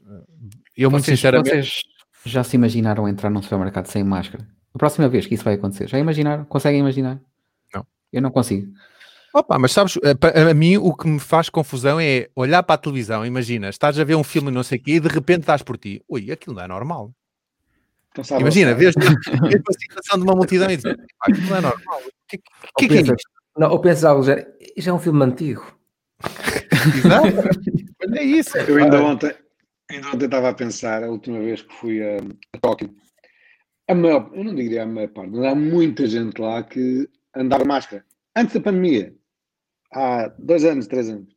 A: eu, muito vocês, sinceramente. Vocês
B: já se imaginaram entrar num supermercado sem máscara? A próxima vez que isso vai acontecer, já imaginaram? Conseguem imaginar?
A: Não.
B: Eu não consigo.
A: Opa, mas sabes, a, a, mim o que me faz confusão é olhar para a televisão, imagina, estás a ver um filme não sei o quê e de repente estás por ti. Ui, aquilo não é normal. Então, imagina, vês, vês a situação de uma multidão e dizes, aquilo não é normal. O que, que, que, é
C: isso? Não, ou pensas algo, já, isto é um filme antigo.
A: Exato. é isso.
D: Eu ainda ontem, ainda ontem estava a pensar, a última vez que fui a, a Tóquio, a maior, eu não diria a maior parte, mas há muita gente lá que andava máscara. Antes da pandemia, há dois anos, três anos.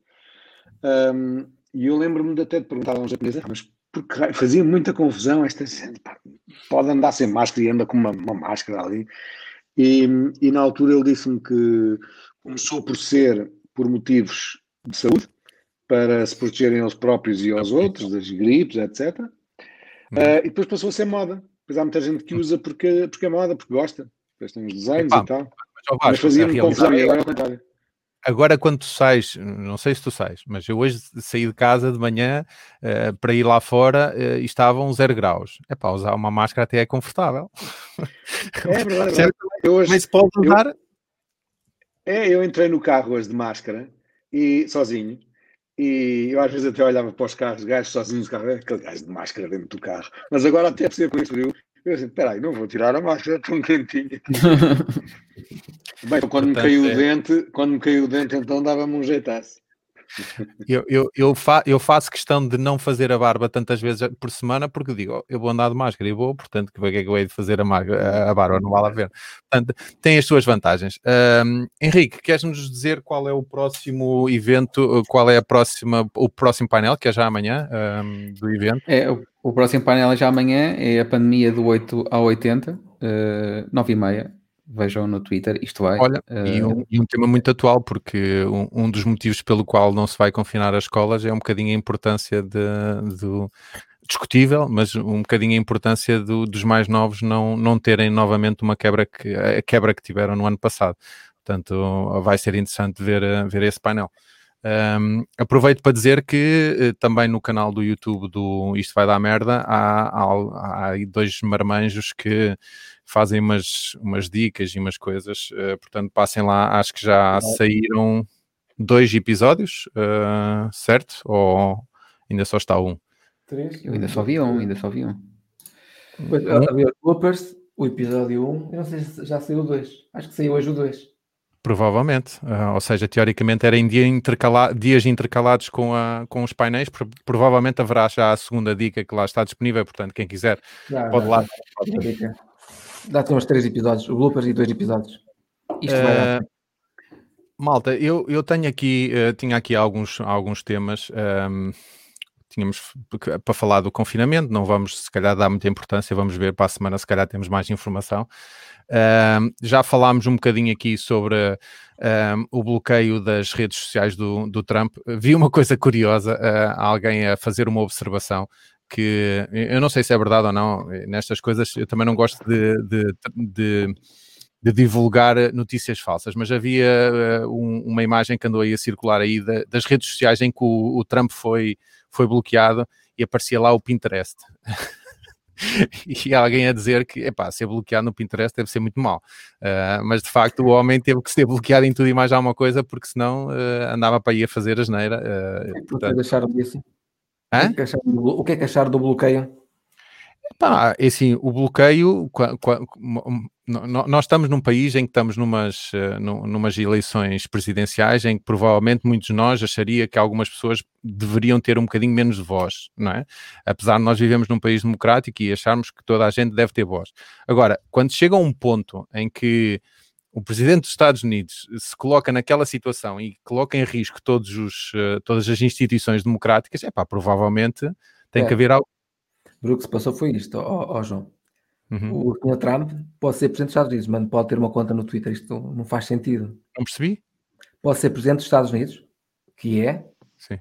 D: Um, e eu lembro-me de até de perguntar a um japonês, ah, mas porque fazia muita confusão esta gente, pá, pode andar sem máscara e anda com uma, uma máscara ali. E, e, na altura ele disse-me que começou por ser por motivos de saúde, para se protegerem aos próprios e aos outros, das gripes, etc. Uh, uhum. e depois passou a ser moda. Depois há muita gente que usa porque, porque é moda, porque gosta. Depois tem os desenhos Epá, e tal. Mas, mas fazia-me confusão e agora é contrário.
A: Agora, quando tu sais, não sei se tu sais, mas eu hoje saí de casa de manhã uh, para ir lá fora uh, e estavam zero graus. É para usar uma máscara até é confortável.
D: É verdade. É eu hoje, mas pode usar. Eu, é, eu entrei no carro hoje de máscara e sozinho. E eu às vezes até olhava para os carros, gajos sozinhos no carro, aquele gajo de máscara dentro do carro. Mas agora até percebo com isso frio. Eu disse, espera aí, não vou tirar a máscara, tão quentinha. Bem, quando me caiu o é. dente, quando me caiu o dente, então dava-me um jeitaço.
A: Eu, eu, eu, fa, eu, faço questão de não fazer a barba tantas vezes por semana porque digo, eu vou andar de máscara e vou, portanto, que é que eu hei de fazer a, a, barba? Não vale a ver. Portanto, tem as suas vantagens. Um, Henrique, queres-nos dizer qual é o próximo evento, qual é a próxima, o próximo painel, que é já amanhã um, do evento?
B: É, o, o, próximo painel é já amanhã, é a pandemia do 8 ao 80, uh, 9 e meia vejam no Twitter, isto vai.
A: Olha, uh... e, um, e, um, tema muito atual, porque um, um, dos motivos pelo qual não se vai confinar as escolas é um bocadinho a importância de, do discutível, mas um bocadinho a importância do, dos mais novos não, não terem novamente uma quebra que a quebra que tiveram no ano passado. Portanto, vai ser interessante ver, ver esse painel. Um, aproveito para dizer que uh, também no canal do YouTube do Isto Vai Dar Merda há, há, há dois marmanjos que fazem umas, umas dicas e umas coisas, uh, portanto passem lá, acho que já saíram dois episódios, uh, certo? Ou ainda só está um?
B: Três? Eu ainda só vi um, ainda só vi um.
C: Pois, Bloopers, o episódio 1, um, eu não sei se já saiu o 2, acho que saiu hoje o 2.
A: Provavelmente, uh, ou seja, teoricamente era em dia intercala dias intercalados com, a, com os painéis, Pro provavelmente haverá já a segunda dica que lá está disponível, portanto, quem quiser já, pode já, lá.
C: Dá-te uns três episódios, o bloopers e dois episódios. Isto uh, vai dar.
A: Malta, eu, eu tenho aqui, uh, tinha aqui alguns, alguns temas. Um, ehm, tínhamos para falar do confinamento, não vamos se calhar dar muita importância, vamos ver para a semana se calhar temos mais informação. Uh, já falámos um bocadinho aqui sobre uh, o bloqueio das redes sociais do, do Trump. Vi uma coisa curiosa, uh, alguém a fazer uma observação que eu não sei se é verdade ou não, nestas coisas eu também não gosto de, de, de, de divulgar notícias falsas, mas havia um, uma imagem que andou aí a circular aí das redes sociais em que o, o Trump foi, foi bloqueado e aparecia lá o Pinterest. e alguém a dizer que, epá, ser bloqueado no Pinterest deve ser muito mal. Uh, mas de facto o homem teve que ser bloqueado em tudo e mais alguma coisa, porque senão uh, andava para ir a fazer a geneira.
C: Uh, portanto... deixaram disso? O que, é o que é que acharam do bloqueio?
A: Pá, é assim, o bloqueio, nós estamos num país em que estamos numas, eh, numas eleições presidenciais em que provavelmente muitos de nós acharia que algumas pessoas deveriam ter um bocadinho menos de voz, não é? Apesar de nós vivemos num país democrático e acharmos que toda a gente deve ter voz. Agora, quando chega a um ponto em que o presidente dos Estados Unidos se coloca naquela situação e coloca em risco todos os, eh, todas as instituições democráticas, é pá, provavelmente tem é. que haver algo
C: o que se passou foi isto, ó, ó João. Uhum. O Sr. Trump pode ser presidente dos Estados Unidos, mas não pode ter uma conta no Twitter. Isto não faz sentido.
A: Não percebi?
C: Pode ser presidente dos Estados Unidos, que é.
A: Sim.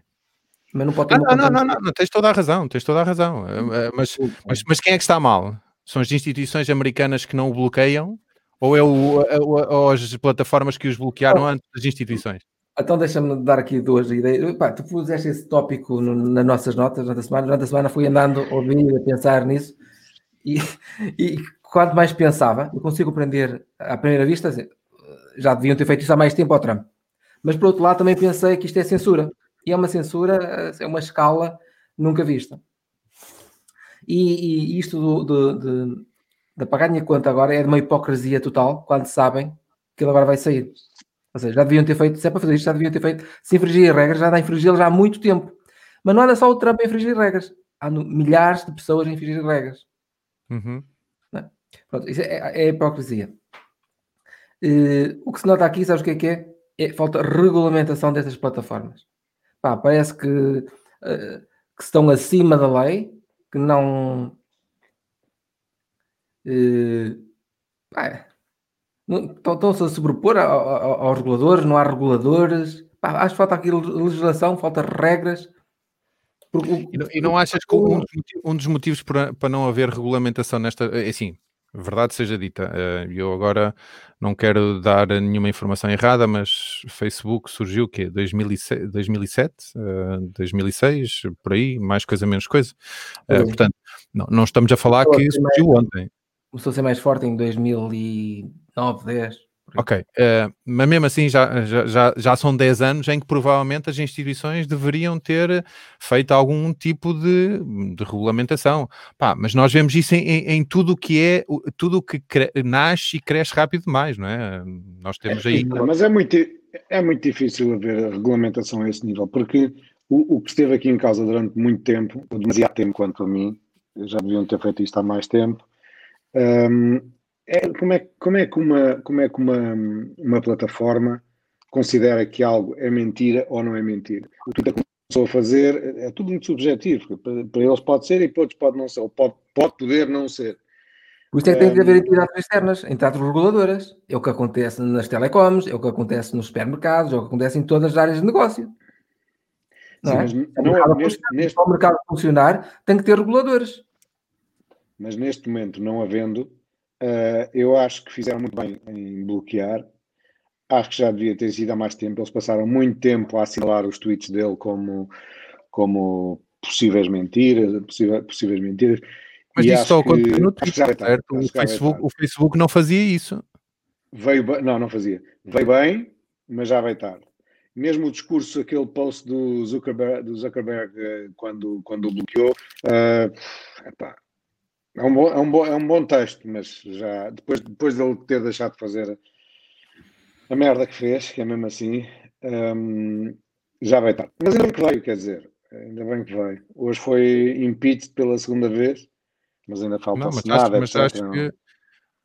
C: Mas não pode ter
A: ah, uma não, conta. Não, não, não, não, tens toda a razão, tens toda a razão. Eh, eh, mas, mas, mas quem é que está mal? São as instituições americanas que não o bloqueiam? Ou é o, ou as plataformas que os bloquearam antes das instituições?
C: Então deixa-me dar aqui duas ideias. Pá, tu puseste esse tópico no, nas nossas notas durante a semana. Durante a semana fui andando a ouvir, a pensar nisso. E, e quanto mais pensava, eu consigo aprender à primeira vista, assim, já deviam ter feito isso há mais tempo ao Trump. Mas por outro lado também pensei que isto é censura. E é uma censura, é uma escala nunca vista. E, e isto do, do, de, de apagar a minha conta agora é de uma hipocrisia total, quando sabem que ele agora vai sair. Ou seja, já deviam ter feito, se é para fazer isto, já deviam ter feito, se infringir regras, já dá a infringi já há muito tempo. Mas não anda só o Trump a infringir regras, há milhares de pessoas a infringir regras.
A: Uhum.
C: É? Pronto, isso é, é hipocrisia. Uh, o que se nota aqui, sabes o que é que é? é falta regulamentação destas plataformas. Pá, parece que, uh, que estão acima da lei, que não. Pá, estão-se a sobrepor aos reguladores, não há reguladores. Pá, acho que falta aqui legislação, falta regras.
A: Porque, e, não, e não achas que um, um dos motivos para, para não haver regulamentação nesta. É assim, verdade seja dita, eh, eu agora não quero dar nenhuma informação errada, mas Facebook surgiu o quê? 2007, 2007 2006, por aí, mais coisa, menos coisa. Uh, portanto, não, não, estamos a falar que surgiu ontem.
C: Começou a ser mais forte em 2009, 10.
A: Ok, uh, mas mesmo assim já, já, já, já são 10 anos em que provavelmente as instituições deveriam ter feito algum tipo de, de regulamentação. Pá, mas nós vemos isso em, em, em tudo o que é, tudo o que cre nasce e cresce rápido demais, não é? Nós temos aí.
D: É, mas é muito, é muito difícil haver a regulamentação a esse nível, porque o, o que esteve aqui em causa durante muito tempo, demasiado tempo quanto a mim, já deviam ter feito isto há mais tempo. Um, é, como, é, como é que, uma, como é que uma, uma plataforma considera que algo é mentira ou não é mentira? O que começou a fazer é tudo muito subjetivo. Para, para eles pode ser e para outros pode não ser, ou pode, pode poder não ser.
C: Por isso é que tem que haver entidades externas, entidades reguladoras. É o que acontece nas telecoms, é o que acontece nos supermercados, é o que acontece em todas as áreas de negócio. Não Sim, é? mas não, é neste, neste... Para o mercado funcionar, tem que ter reguladores.
D: Mas neste momento, não havendo, Uh, eu acho que fizeram muito bem em bloquear. Acho que já devia ter sido há mais tempo. Eles passaram muito tempo a assinalar os tweets dele como, como possíveis mentiras, possíveis, possíveis mentiras.
A: Mas e isso só aconteceu no Twitter, certo? O Facebook, o Facebook não fazia isso.
D: Veio bem, não, não fazia. Veio bem, mas já vai tarde. Mesmo o discurso, aquele post do Zuckerberg, do Zuckerberg eh, quando, quando o bloqueou, uh, epá, é um, bom, é, um bom, é um bom texto, mas já depois, depois dele ter deixado de fazer a merda que fez, que é mesmo assim, um, já vai estar. Mas ainda bem que veio, quer dizer, ainda bem que veio. Hoje foi impeached pela segunda vez, mas ainda falta não, mas nada. Acho, mas acho que,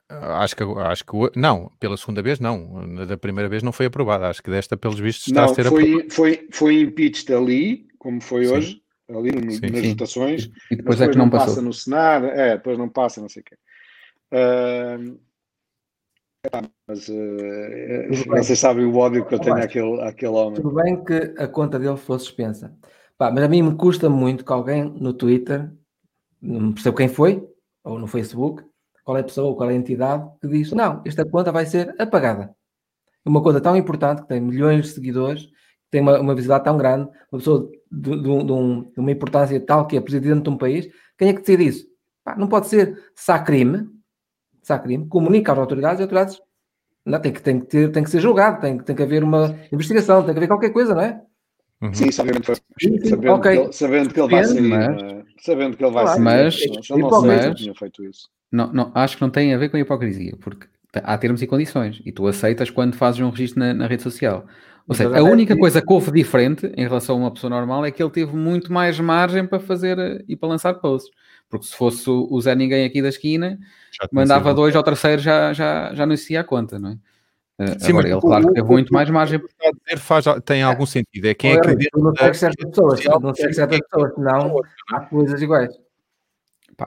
A: acho que, acho que não, pela segunda vez não, da primeira vez não foi aprovada. Acho que desta, pelos vistos, está não, a ser
D: foi, aprovada. Foi, foi impeached ali, como foi Sim. hoje, ali sim, nas sim. votações.
B: E depois, depois é que não, não
D: passa no Senado, é, depois não passa, não sei o quê. Uh, mas uh, vocês sabem o ódio que eu tenho àquele, àquele homem.
C: Tudo bem que a conta dele fosse suspensa. Pá, mas a mim me custa muito que alguém no Twitter, não percebo quem foi, ou no Facebook, qual é a pessoa, qual é a entidade, que diz: não, esta conta vai ser apagada. Uma conta tão importante, que tem milhões de seguidores, tem uma, uma visibilidade tão grande, uma pessoa de, de, de, um, de, uma importância tal que é presidente de um país, quem é que decide isso? Pá, não pode ser sacrime, sacrime, comunica às autoridades, as autoridades não, tem, que, tem, que ter, tem que ser julgado, tem, tem que haver uma investigação, tem que haver qualquer coisa, não é?
D: Uhum. Sim, sabendo, sabendo, okay. que ele, sabendo que ele vai sair, mas, é? sabendo que ele vai sair,
B: mas, não, mas, tinha feito isso. Não, não, acho que não tem a ver com a hipocrisia, porque há termos e condições, e tu aceitas quando fazes um registro na, na rede social. Ou seja, a única coisa que houve diferente em relação a uma pessoa normal é que ele teve muito mais margem para fazer eh, e para lançar posts. Porque se fosse o Zé Ninguém aqui da esquina, mandava dois ou terceiro já, já, já não existia a conta, não é? Eh, Sim, Agora, ele, claro, teve muito mais margem.
A: Dizer faz, tem é. algum sentido. É quem acredita.
C: Não segue certas pessoas, não segue certas pessoas, não há coisas iguais.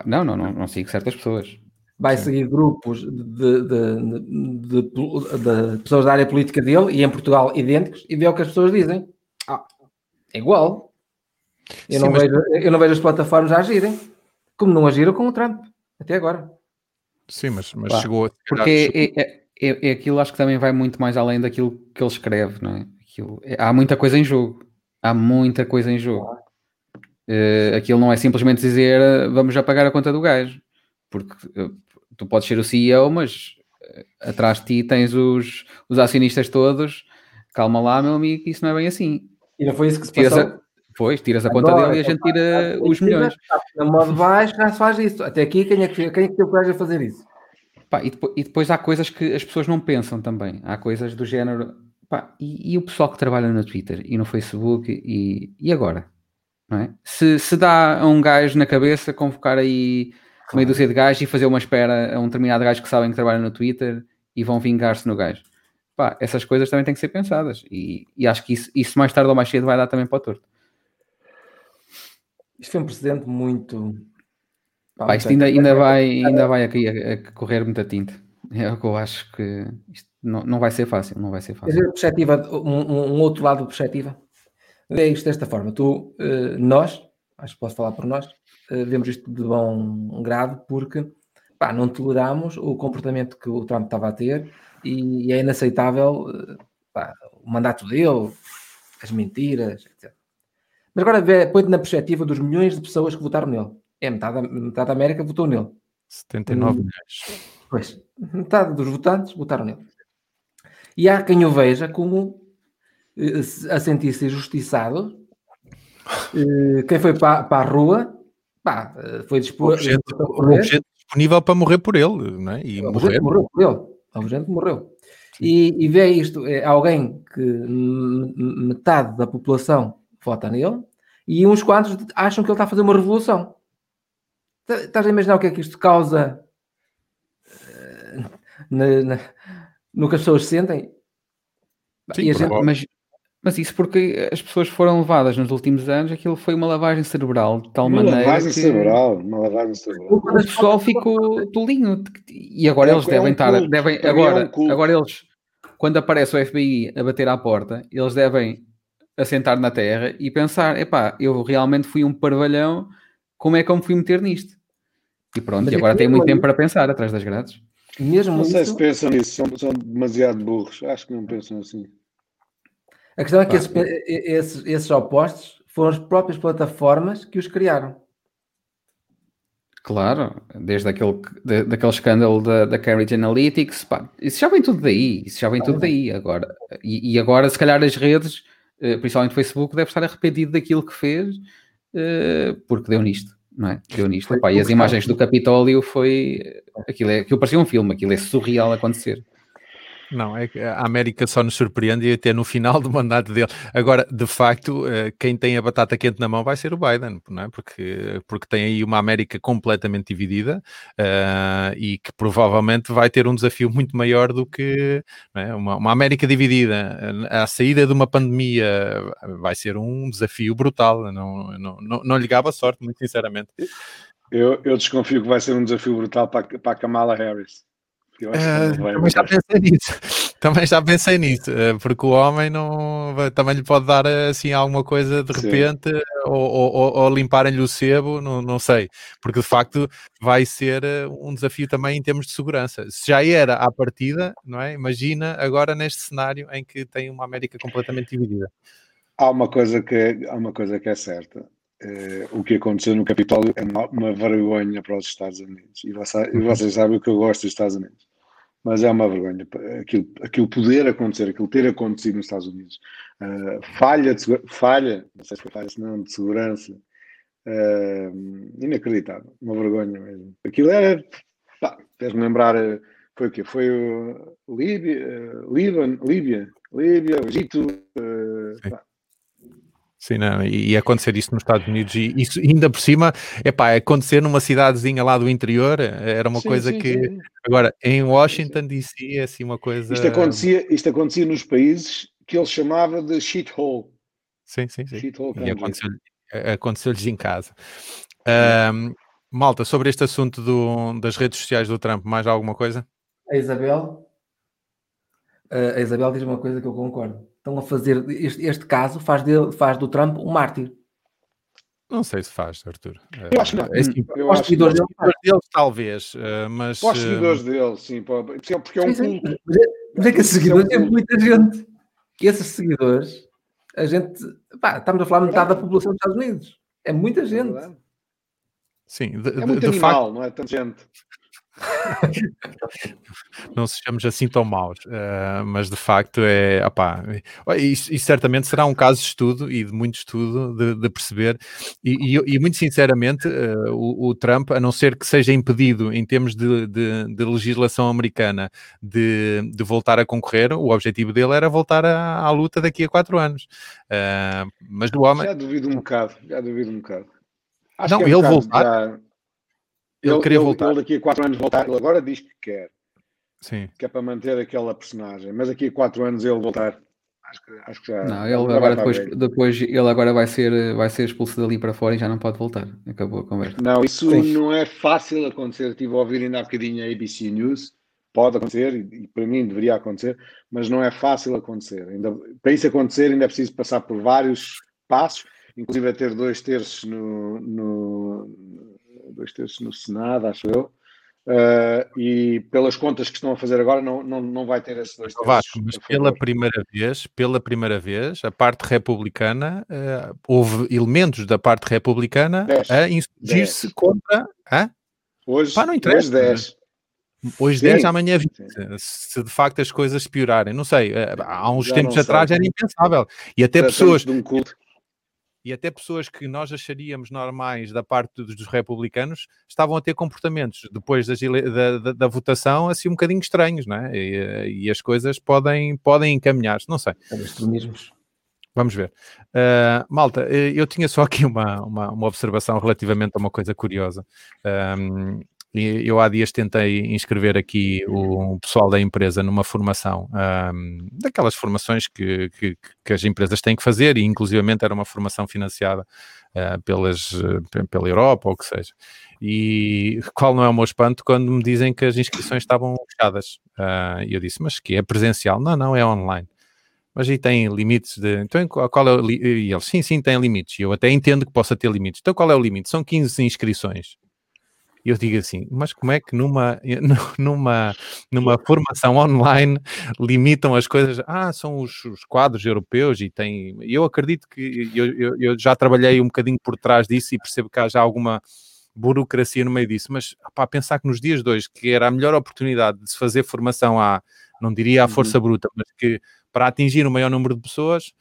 B: não, não, não, não sigo certas pessoas
C: vai Sim. seguir grupos de, de, de, de, pessoas da área política dele e em Portugal idênticos e ver o que as pessoas dizem. Ah, é igual. Eu, Sim, não mas... vejo, eu não vejo as plataformas a agirem como não agiram com o Trump até agora.
A: Sim, mas, mas chegou.
B: Porque é, é, é, é, aquilo, acho que também vai muito mais além daquilo que ele escreve, não é? Aquilo, é, há muita coisa em jogo. Há muita coisa em jogo. Uh, aquilo não é simplesmente dizer vamos já pagar a conta do gajo, porque uh, tu podes ser o CEO, mas eh, atrás de ti tens os, os acionistas todos calma lá, meu amigo, isso não é bem assim.
C: E não foi isso que se tiras passou? A,
B: pois, tiras a conta dele e a gente tira os milhões.
C: Na modo baixo já se faz isso. Até aqui, quem é que, quem é que teve coragem a fazer isso?
B: Pá, e, depois, e, depois, há coisas que as pessoas não pensam também. Há coisas do género. Pá, e, e, o pessoal que trabalha no Twitter e no Facebook e, e agora? É? Se, se dá a um gajo na cabeça convocar aí meio dúzia de gajos e fazer uma espera a um determinado gajo que sabem que trabalha no Twitter e vão vingar-se no gajo. Pá, essas coisas também têm que ser pensadas e, e acho que isso, isso, mais tarde ou mais cedo vai dar também para o torto.
C: Isto foi um precedente muito.
B: Pá, isto ainda, ainda, vai, ainda vai aqui a, a, correr muita tinta. É o que eu acho que isto não, não vai ser fácil. Não vai ser fácil.
C: Perspectiva, um, um outro lado de perspectiva é isto desta forma. Tu, uh, nós, acho que posso falar por nós, vemos isto de bom grado porque pá, não toleramos o comportamento que o Trump estava a ter e, é inaceitável uh, pá, o mandato dele, as mentiras, etc. Mas agora põe-te na perspectiva dos milhões de pessoas que votaram nele. É metade, metade da América votou nele.
A: 79 hum, milhões.
C: Pois, metade dos votantes votaram nele. E há quem o veja como eh, a sentir-se injustiçado. Eh, quem foi para, para a rua pá, eh, foi disposto.
A: Objeto, disponível para morrer por ele, não é? E
C: o morrer. morreu por ele. O gente morreu. E, e vê isto, é alguém que metade da população vota nele e uns quantos acham que ele está a fazer uma revolução. Estás a imaginar o que é que isto causa na, na, no que as pessoas sentem?
B: Sim, gente, mas, mas isso porque as pessoas foram levadas nos últimos anos, aquilo foi uma lavagem cerebral de tal
D: uma
B: maneira.
D: Lavagem
B: que...
D: cerebral, uma lavagem cerebral.
B: O pessoal ficou tolinho. E agora é, eles é devem um estar. Culto, devem, agora, é um agora eles, quando aparece o FBI a bater à porta, eles devem assentar na terra e pensar: epá, eu realmente fui um parvalhão, como é que eu me fui meter nisto? E pronto, Mas e agora tem muito tempo para pensar atrás das grades.
D: Mesmo não sei isso... se pensam nisso, são, são demasiado burros, acho que não pensam assim.
C: A questão é que esses, esses, esses opostos foram as próprias plataformas que os criaram.
B: Claro, desde aquele, de, daquele escândalo da, da Cambridge Analytics, pá, isso já vem tudo daí, isso já vem tudo daí agora. E, e, agora, se calhar, as redes, eh, principalmente o Facebook, deve estar arrependido daquilo que fez, eh, porque deu nisto, não é? Deu nisto. Epá, e as imagens do Capitólio foi. Aquilo, é, aquilo parecia um filme, aquilo é surreal acontecer.
A: Não, é a América só nos surpreende até no final do mandato dele. Agora, de facto, eh, quem tem a batata quente na mão vai ser o Biden, não é? Porque, porque tem aí uma América completamente dividida uh, e que provavelmente vai ter um desafio muito maior do que é? uma, uma, América dividida. A saída de uma pandemia vai ser um desafio brutal. Não, não, não, não lhe sorte, muito sinceramente.
D: Eu, eu desconfio que vai ser um desafio brutal para, para a Kamala Harris.
A: Uh, também já pensei nisso, também já pensei nisso, porque o homem não também lhe pode dar assim alguma coisa de repente ou, ou, ou limparem-lhe o sebo, não, não sei, porque de facto vai ser uh, um desafio também em termos de segurança. Se já era à partida, não é? Imagina agora neste cenário em que tem uma América completamente dividida.
D: Há uma coisa que é, há uma coisa que é certa. Uh, o que aconteceu no Capitólio é uma, uma, vergonha para os Estados Unidos. E, você, e uhum. vocês sabem o que eu gosto dos Estados Unidos mas é uma vergonha aquilo, aquilo poder acontecer, aquilo ter acontecido nos Estados Unidos. Uh, falha, de, falha, não sei se foi falha, não, de segurança, uh, inacreditável, uma vergonha mesmo. Aquilo era, pá, fez-me lembrar, foi o quê? Foi o Líbia, Líbano, Líbia, Líbia, Egito, uh,
A: Sim, não, e, e acontecer isto nos Estados Unidos, e isso ainda por cima, epá, acontecer numa cidadezinha lá do interior, era uma sim, coisa sim, que sim. agora em Washington DC é assim uma coisa.
D: Isto acontecia, isto acontecia nos países que ele chamava de shithole.
A: Sim, sim, sim. e aconteceu-lhes aconteceu em casa. Um, malta, sobre este assunto do, das redes sociais do Trump, mais alguma coisa?
C: A Isabel, a Isabel diz uma coisa que eu concordo estão a fazer este, este caso faz, dele, faz do Trump um mártir.
A: Não sei se faz, Arthur.
D: Eu acho que não. É, assim,
A: eu acho seguidores dele, deles, talvez, eh, mas.
D: Para os seguidores dele, sim, porque é um sim,
C: sim. Mas é que esses seguidores é muita gente. E esses seguidores, a gente. Pá, estamos a falar metade da população dos Estados Unidos. É muita gente.
A: Sim,
D: de, é muito de, animal, facto, não é tanta gente.
A: não sejamos assim tão maus, uh, mas de facto é, opá, isso, isso, certamente será um caso de estudo e de muito estudo de, de perceber, e, e, e, muito sinceramente uh, o, o, Trump, a não ser que seja impedido em termos de, de, de legislação americana de, de, voltar a concorrer, o objetivo dele era voltar à, à luta daqui a quatro anos, uh, mas do homem...
D: Já duvido um bocado, já duvido um bocado.
A: Acho não, é um ele voltar... Já
D: ele, ele queria ele, voltar. Ele daqui a quatro anos voltar. Ele agora diz que quer. Sim. Que é para manter aquela personagem. Mas daqui a quatro anos ele voltar. Acho que, acho que já.
B: Não, ele agora depois, depois ele agora vai ser, vai ser expulso dali para fora e já não pode voltar. Acabou a conversa.
D: Não, isso Sim. não é fácil acontecer. Estive a ouvir ainda há bocadinho a ABC News. Pode acontecer e, e para mim deveria acontecer, mas não é fácil acontecer. Ainda, para isso acontecer, ainda é preciso passar por vários passos, inclusive a ter dois terços no, no dois terços no Senado, acho eu. Uh, e pelas contas que estão a fazer agora, não, não, não vai ter esses dois terços.
A: Vasco, mas pela primeira vez, pela primeira vez, a parte republicana, uh, houve elementos da parte republicana dez, a insurgir-se contra. Hã?
D: Hoje, Pá, não interessa. Hoje 10.
A: Hoje sim, 10, amanhã 20. Se de facto as coisas piorarem, não sei, eh, há uns Já tempos atrás era impensável. E até Já pessoas. De um culto e até pessoas que nós acharíamos normais da parte dos, dos republicanos estavam a ter comportamentos depois da, da, da, votação assim um bocadinho estranhos, não é? E, e as coisas podem, podem encaminhar-se, não sei.
C: Extremismos.
A: Vamos ver. Uh, malta, eh, eu tinha só aqui uma, uma, uma, observação relativamente a uma coisa curiosa. Um, eu há dias tentei inscrever aqui o pessoal da empresa numa formação, um, daquelas formações que, que, que, as empresas têm que fazer, e inclusivamente era uma formação financiada uh, pelas, pela Europa ou o que seja. E qual não é o meu espanto quando me dizem que as inscrições estavam fechadas? Uh, e eu disse, mas que é presencial? Não, não, é online mas aí tem limites de. Então, qual é o. E eles, sim, sim, tem limites. Eu até entendo que possa ter limites. Então, qual é o limite? São 15 inscrições. E eu digo assim, mas como é que numa, numa, numa formação online limitam as coisas? Ah, são os, os quadros europeus e tem. Eu acredito que eu, eu, eu, já trabalhei um bocadinho por trás disso e percebo que há já alguma burocracia no meio disso, mas para pensar que nos dias de hoje, que era a melhor oportunidade de se fazer formação à, não diria à força uhum. bruta, mas que para atingir o maior número de pessoas,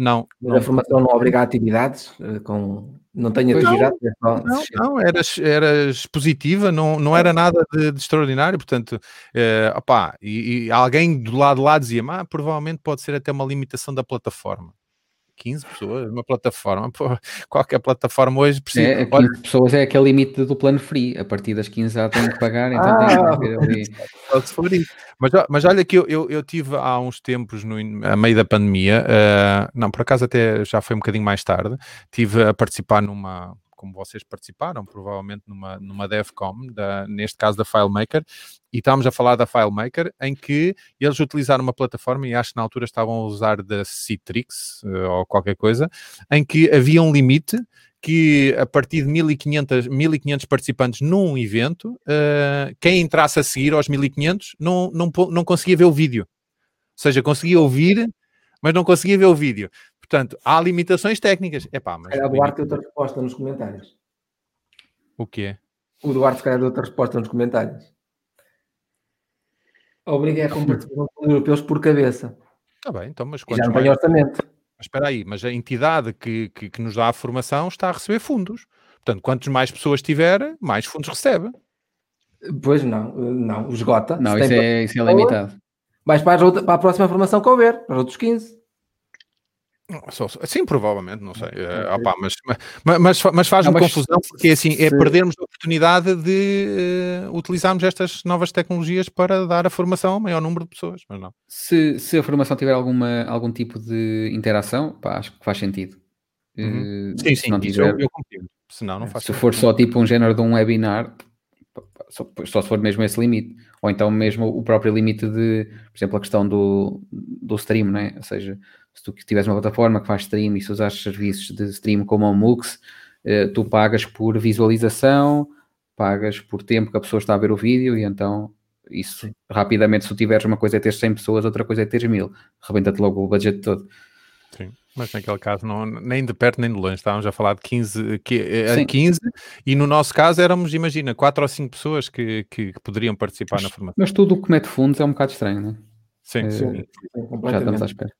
A: não.
C: Mas não. a formação não obriga a atividades eh, com não tenho atividade.
A: Não, é não, não eras, eras positiva, não, não era nada de, de extraordinário, portanto, eh, opá, e, e, alguém do lado de lá dizia, ah, provavelmente pode ser até uma limitação da plataforma. 15 pessoas, uma plataforma, pô, qualquer plataforma hoje precisa.
B: É, 15 Olha... pessoas é aquele limite do plano free, a partir das 15 já tem que pagar, então ah, tem que ali.
A: Se for isso. Mas, mas olha que eu, eu, eu, tive há uns tempos, no, a meio da pandemia, uh, não, por acaso até já foi um bocadinho mais tarde, tive a participar numa, como vocês participaram, provavelmente numa, numa DevCom, da, neste caso da FileMaker, e estávamos a falar da FileMaker, em que eles utilizaram uma plataforma, e acho que na altura estavam a usar da Citrix, uh, ou qualquer coisa, em que havia um limite que a partir de 1500, 1500 participantes num evento, uh, quem entrasse a seguir aos 1500 não, não, não conseguia ver o vídeo. Ou seja, conseguia ouvir, mas não conseguia ver o vídeo. Portanto, há limitações técnicas. Epá, mas
C: Era o Duarte deu outra resposta nos comentários.
A: O quê?
C: O Duarte, se calhar, deu outra resposta nos comentários. Obriga a participação dos europeus por cabeça.
A: Está bem, então, mas
C: já não tem orçamento.
A: Mas espera aí, mas a entidade que, que, que, nos dá a formação está a receber fundos. Portanto, quantos mais pessoas tiver, mais fundos recebe.
C: Pois não, não, esgota.
B: Não, isso é, isso é limitado.
C: Vais para, para a próxima formação que houver, para os outros 15.
A: Sim, provavelmente, não sei. Uh, opa, mas, mas, mas faz-me confusão porque assim é perdermos a oportunidade de uh, utilizarmos estas novas tecnologias para dar a formação ao maior número de pessoas, mas não.
B: Se, se a formação tiver alguma, algum tipo de interação, pá, acho que faz sentido.
A: Uhum. Uh, sim, sim, não tiver, eu, eu compreendo. Senão não faz
B: Se sentido. for só tipo um género de um webinar, só, só se for mesmo esse limite. Ou então mesmo o próprio limite de, por exemplo, a questão do, do stream, né? Ou seja, se tu tiveres uma plataforma que faz stream e se usares serviços de stream como o Mux, eh, tu pagas por visualização, pagas por tempo que a pessoa está a ver o vídeo e então isso Sim. rapidamente, se tu tiveres uma coisa é ter 100 pessoas, outra coisa é ter mil, rebenta-te logo o budget todo.
A: Sim. Mas naquele caso, não, nem de perto nem de longe, estávamos a falar de 15, a 15 e no nosso caso éramos, imagina, 4 ou 5 pessoas que, que, que poderiam participar
B: mas,
A: na formação.
B: Mas tudo o que mete fundos é um bocado estranho, não é?
A: Sim, é, sim.
B: Já estamos à espera.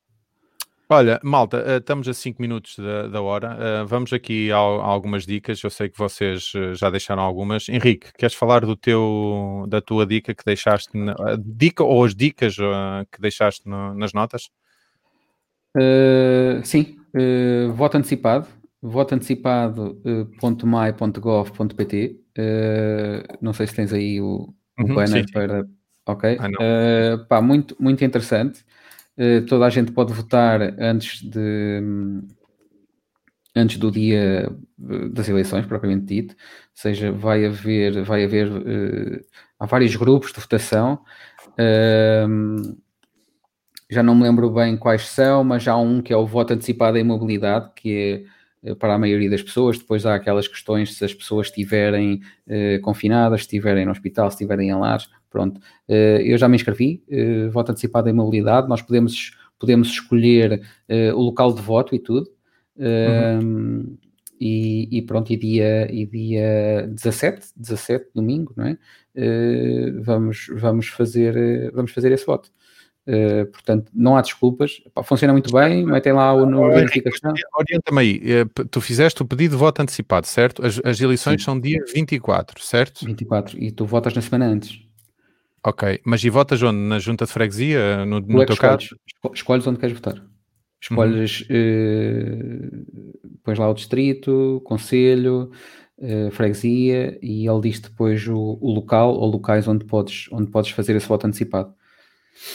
A: Olha, malta, eh, estamos a 5 minutos da, da hora. Uh, vamos aqui a, a, algumas dicas. Eu sei que vocês eh, já deixaram algumas. Henrique, queres falar do teu, da tua dica que deixaste, na, dica ou as dicas que deixaste no, nas notas?
B: Sim, voto antecipado. Voto antecipado.mai.gov.pt. não sei se tens aí o, o uhum, banner sim, para. Ok. Ah, pá, muito, muito interessante. Eh, toda a gente pode votar antes de antes do dia eh, das eleições propriamente dito, ou seja, vai haver, vai haver uh, há vários grupos de votação. Uh, já não me lembro bem quais são, mas há um que é o voto antecipado em mobilidade, que é para a maioria das pessoas. Depois há aquelas questões se as pessoas estiverem confinadas, se estiverem no hospital, se estiverem em lares. Pronto, eh, eu já me inscrevi, eh, voto antecipado em mobilidade, nós podemos, podemos escolher eh, o local de voto e tudo. Uhum. E, e, pronto, e dia, e dia 17, 17, domingo, não é? vamos, vamos, fazer, vamos fazer esse voto. Uh, portanto, não há desculpas. funciona muito bem, metem lá o número de verificação.
A: Orienta-me aí. Tu fizeste o pedido de voto antecipado, certo? As, as eleições Sim. são dia 24, certo?
B: 24. E tu votas na semana antes.
A: Ok, mas e votas onde? Na junta de freguesia? No, no é teu
B: caso? Escolhes onde queres votar. Escolhes, uhum. uh, pões lá o distrito, conselho, uh, freguesia e ele diz depois o, o, local ou locais onde podes, onde podes fazer esse voto antecipado.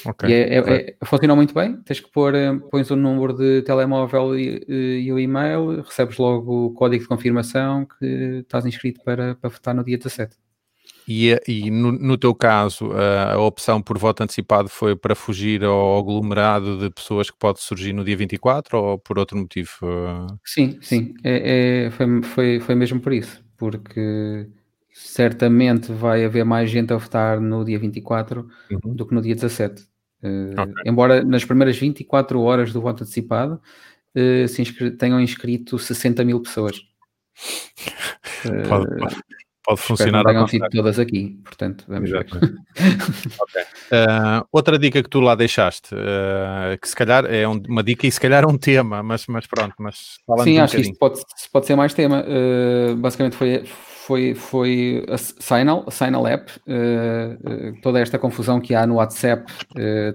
B: Okay. E é, é, é, funciona muito bem. Tens que pôr, eh, pões o número de telemóvel e, e, o e-mail, recebes logo o código de confirmação que estás inscrito para, para votar no dia 17.
A: E, e no, no, teu caso, a, a, opção por voto antecipado foi para fugir ao aglomerado de pessoas que pode surgir no dia 24 ou por outro motivo?
B: Sim, sim, é, é, foi, foi, foi mesmo por isso, porque certamente vai haver mais gente a votar no dia 24 uhum. do que no dia 17. Uh, okay. Embora nas primeiras 24 horas do voto antecipado uh, tenham inscrito 60 mil pessoas.
A: Pode, pode, pode funcionar.
B: Não tenham sido todas aqui, portanto, vamos Exato. ver.
A: okay. uh, outra dica que tu lá deixaste, uh, que se calhar é um, uma dica e se calhar um tema, mas, mas pronto, mas
B: Sim, um acho que isto pode, pode ser mais tema. Uh, basicamente foi, foi, foi a Signal, a Signal App, toda esta confusão que há no WhatsApp,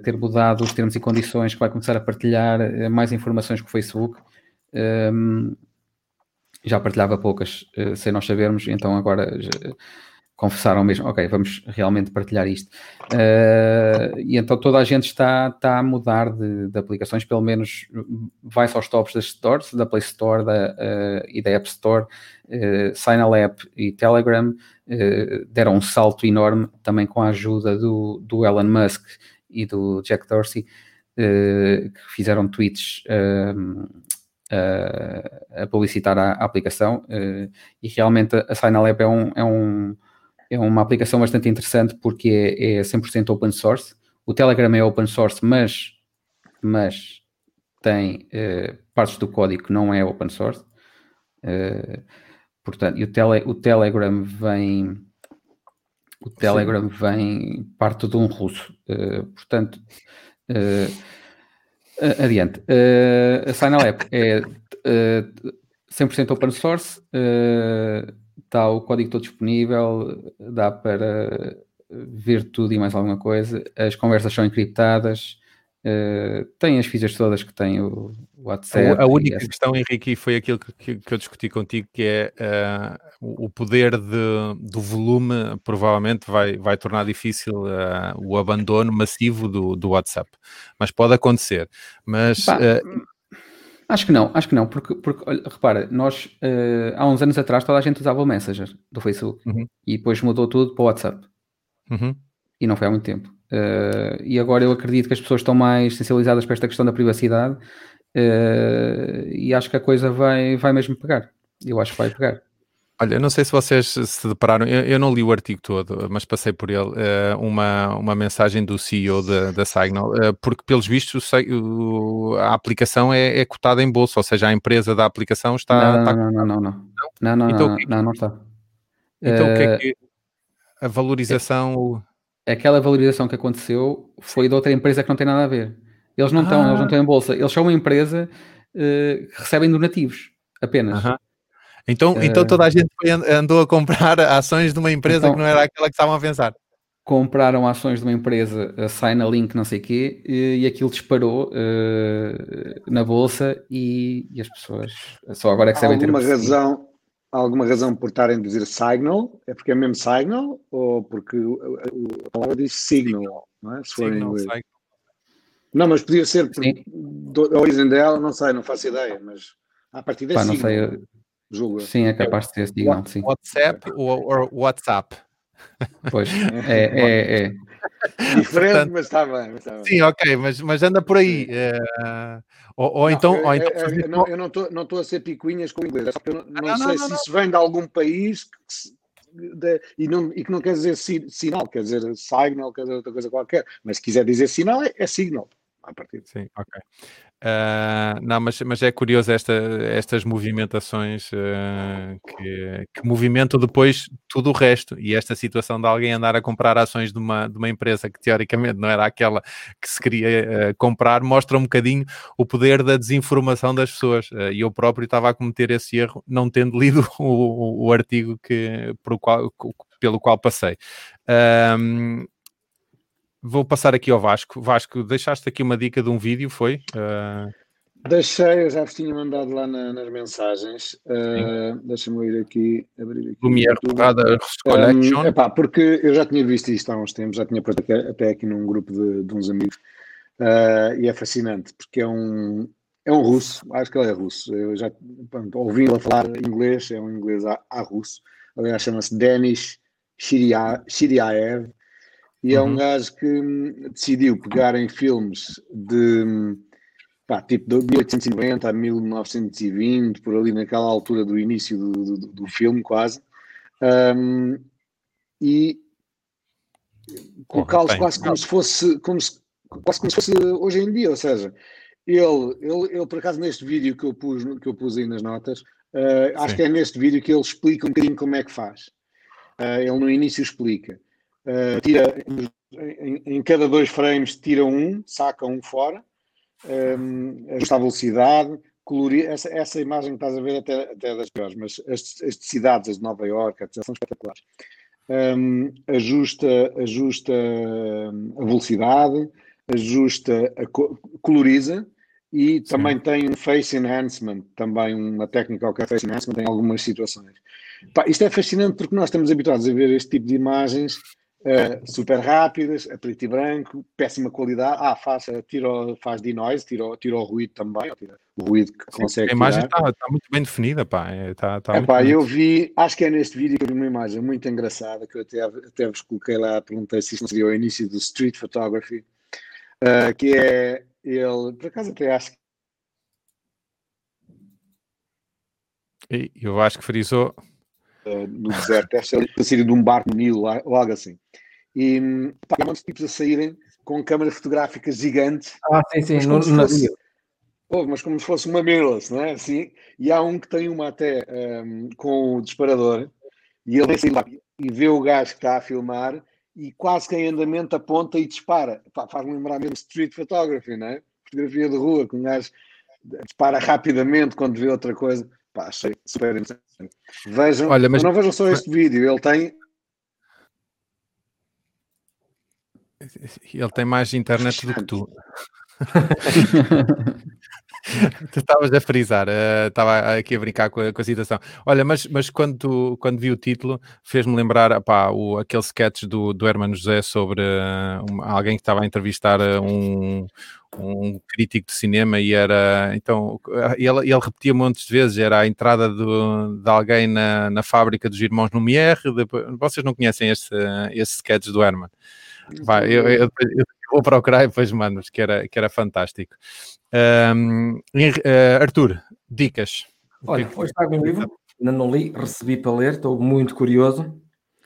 B: ter mudado os termos e condições, que vai começar a partilhar mais informações com o Facebook já partilhava poucas uh, sem nós sabermos, então agora já, confessaram mesmo, ok, vamos realmente partilhar isto. Uh, e então toda a gente está, está a mudar de, de aplicações, pelo menos vai-se aos tops das stores, da Play Store da, uh, e da App Store, uh, Signal App e Telegram deram um salto enorme também com a ajuda do, do Elon Musk e do Jack Dorsey, que fizeram tweets a publicitar a, a aplicação uh, e realmente a Signal é, um, é, um, é uma aplicação bastante interessante porque é, é 100% open source. O Telegram é open source, mas, mas tem uh, partes do código que não é open source. Uh, portanto, e o, tele, o Telegram vem o Telegram Sim. vem parte de um russo. portanto, Uh, adiante. Uh, a Signal App é uh, 100% open source, está o código todo disponível, dá para ver tudo e mais alguma coisa. As conversas são encriptadas, Uh, tem as fichas todas que tem o WhatsApp.
A: A, a única questão, Henrique, foi aquilo que, que, eu discuti contigo, que é uh, o poder de, do volume provavelmente vai, vai tornar difícil uh, o abandono massivo do, do WhatsApp. Mas pode acontecer. Mas
B: acho que não, acho que não, porque, porque olha, repara, nós há uns anos atrás toda a gente usava o Messenger do Facebook uhum. e depois mudou tudo para o WhatsApp. Uhum. E não foi há muito tempo. Uh, e agora eu acredito que as pessoas estão mais sensibilizadas para esta questão da privacidade uh, e acho que a coisa vai, vai mesmo pegar. Eu acho que vai pegar.
A: Olha, não sei se vocês se depararam, eu, eu, não li o artigo todo, mas passei por ele, uh, uma, uma mensagem do CEO da, Signal, uh, porque pelos vistos o, a aplicação é, é, cotada em bolsa, ou seja, a empresa da aplicação está...
B: Não,
A: está
B: não, não, não, não, não, não, então, não, não, não, não está.
A: Então o que é que a valorização...
B: Aquela valorização que aconteceu foi de outra empresa que não tem nada a ver. Eles não estão, ah. eles não estão em bolsa, eles são uma empresa uh, que recebem donativos, apenas. Uh -huh.
A: Então, uh, então toda a gente andou a comprar ações de uma empresa então, que não era aquela que estavam a pensar.
B: Compraram ações de uma empresa, a Signalink, não sei o quê, e, e aquilo disparou uh, na bolsa e, e, as pessoas só agora é que sabem
D: ter alguma razão alguma razão por estarem a dizer Signal? É porque é mesmo Signal ou porque a palavra diz Signal, não é? Se for signal, em inglês. Não, mas podia ser a origem dela, não sei, não faço ideia, mas a partir desse
B: não sei,
D: Julgo.
B: Sim, é capaz de ser signal, sim.
A: WhatsApp ou, WhatsApp?
B: Pois, é, é, é.
D: Diferente, Portanto, mas está bem, está bem.
A: Sim, ok, mas, mas anda por aí. Uh, ou, ou,
D: não,
A: então.
D: Eu,
A: ou então
D: não, eu não estou a ser picuinhas com o inglês, eu não, não, não sei se isso vem de algum país que, de, e, não, e que não quer dizer si, sinal, quer dizer signal, quer dizer outra coisa qualquer, mas se quiser dizer sinal, é, é signal. A partir.
A: Sim, ok. Uh, não, mas, mas é curioso esta, estas movimentações uh, que, que, movimentam depois tudo o resto. E esta situação de alguém andar a comprar ações de uma, de uma empresa que teoricamente não era aquela que se queria uh, comprar, mostra um bocadinho o poder da desinformação das pessoas. E eu próprio estava a cometer esse erro, não tendo lido o, o, o artigo que, qual, pelo qual passei. Vou passar aqui ao Vasco. Vasco, deixaste aqui uma dica de um vídeo, foi? Uh...
D: Deixei, eu já vos tinha mandado lá na, nas mensagens. Uh, Deixa-me ir aqui, abrir aqui.
A: Lumière Porrada Collection.
D: Um, epá, porque eu já tinha visto isto há uns tempos, já tinha até aqui num grupo de, de uns amigos. Uh, e é fascinante, porque é um, é um russo, acho que ele é russo. Eu já ouvi-lo falar inglês, é um inglês a, a russo. Aliás, chama-se Denis Shiriaev e é um uhum. gajo que hum, decidiu pegar em filmes de hum, pá, tipo de 1890 a 1920, por ali naquela altura do início do, do, do filme, quase, um, e colocá-los quase como se fosse como se, quase como se fosse hoje em dia, ou seja, ele, ele, ele por acaso neste vídeo que eu pus, que eu pus aí nas notas, uh, acho que é neste vídeo que ele explica um bocadinho como é que faz. Uh, ele no início explica. Uh, tira em, em, cada dois frames tira um, saca um fora, um, ehm, ajusta a velocidade, colorir, essa, essa imagem que estás a ver até, até é das piores, mas as, as cidades, as de Nova Iorque, são espetaculares. Um, ehm, ajusta, ajusta a velocidade, ajusta, a, coloriza e Sim. também tem um face enhancement, também uma técnica que é face enhancement em algumas situações. Pá, isto é fascinante porque nós estamos habituados a ver este tipo de imagens Uh, super rápidas, a preto e branco, péssima qualidade. Ah, faz, tira, faz denoise, tira, tira o ruído também, o ruído que Sim, consegue.
A: A imagem está tá muito bem definida, pá. É, tá, tá
D: é, pá eu vi, acho que é neste vídeo que eu vi uma imagem muito engraçada que eu até, até vos coloquei lá, perguntei se isto não seria o início do street photography, uh, que é ele, por acaso até acho que.
A: Eu acho que frisou
D: uh, no deserto, deve ser saída de um barco no Nilo, logo assim. E pá, há muitos tipos a saírem com câmaras fotográficas gigantes.
B: Ah, sim, sim, no, no fosse,
D: oh, mas como se fosse uma mirrorless, não é? Assim, e há um que tem uma até um, com o disparador e ele desce lá e vê o gajo que está a filmar e quase que em andamento aponta e dispara. Faz-me lembrar mesmo street photography, não é? Fotografia de rua, que um gajo dispara rapidamente quando vê outra coisa. Pá, achei super interessante. Vejam, Olha, mas... não vejam só este vídeo, ele tem.
A: Ele tem mais internet do que tu. tu estavas a frisar, uh, estava aqui a brincar com a, com a situação. Olha, mas, mas quando, quando vi o título, fez-me lembrar opá, o, aquele sketch do, do Hermano José sobre uh, um, alguém que estava a entrevistar uh, um, um crítico de cinema e era então ele, ele repetia montes de vezes era a entrada do, de alguém na, na fábrica dos irmãos Lumière depois, vocês não conhecem esse, esse sketch do Herman Vai, eu, eu, eu, vou procurar e depois mando que era, que era fantástico um, uh, Arthur, dicas
C: Olha, hoje trago um livro Ainda não li, recebi para ler, estou muito curioso.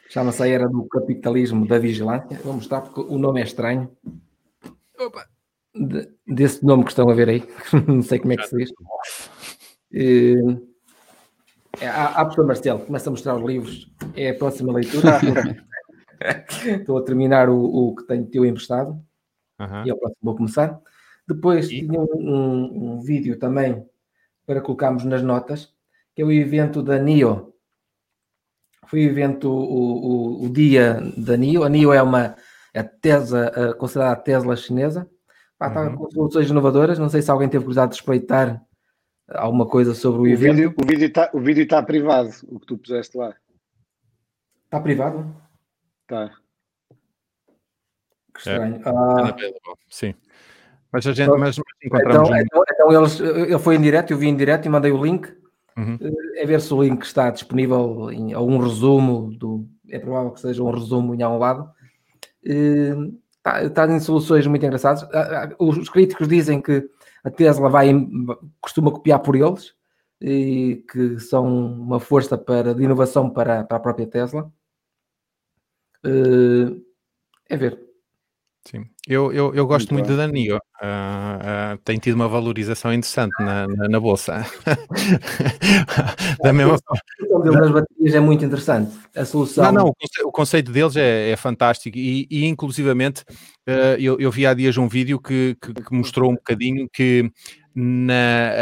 C: Chama-se a Era do Capitalismo da Vigilância. Vou mostrar porque o nome é estranho. Opa. De, desse nome que estão a ver aí, não sei como é que se diz. Uh, é, a, a professor Marcelo começa a mostrar os livros, é a próxima leitura. Estou a terminar o, o que tenho teu emprestado uhum. e é o próximo vou começar. Depois e? tinha um, um, um, vídeo também para colocarmos nas notas, que é o evento da NIO. Foi o evento, o, o, o dia da NIO. A NIO é uma a Tesla, considerada a Tesla chinesa. Pá, está uhum. com soluções inovadoras. Não sei se alguém teve curiosidade de espreitar alguma coisa sobre o, o evento.
D: Vídeo, o vídeo está está privado, o que tu puseste lá.
C: Está privado?
D: Está.
C: Que estranho. É. Ah,
A: Sim. Mas a gente então, mas encontramos.
C: Então, então, então eles, ele foi em direto, eu vi em direto e mandei o link. Uhum. É ver se o link está disponível em algum resumo do. É provável que seja um resumo em algum lado. Está, está em soluções muito engraçadas. Ah, ah, os críticos dizem que a Tesla vai, costuma copiar por eles e que são uma força para, de inovação para, para a própria Tesla. é ver.
A: Sim, eu, eu, eu gosto muito, muito da NIO, uh, uh, tem tido uma valorização interessante na, na, na bolsa.
C: da mesma forma. das baterias é muito interessante. A solução.
A: Não, não, o conceito, o conceito deles é, é fantástico e, e inclusivamente uh, eu, eu vi há dias um vídeo que, que, que mostrou um bocadinho que na,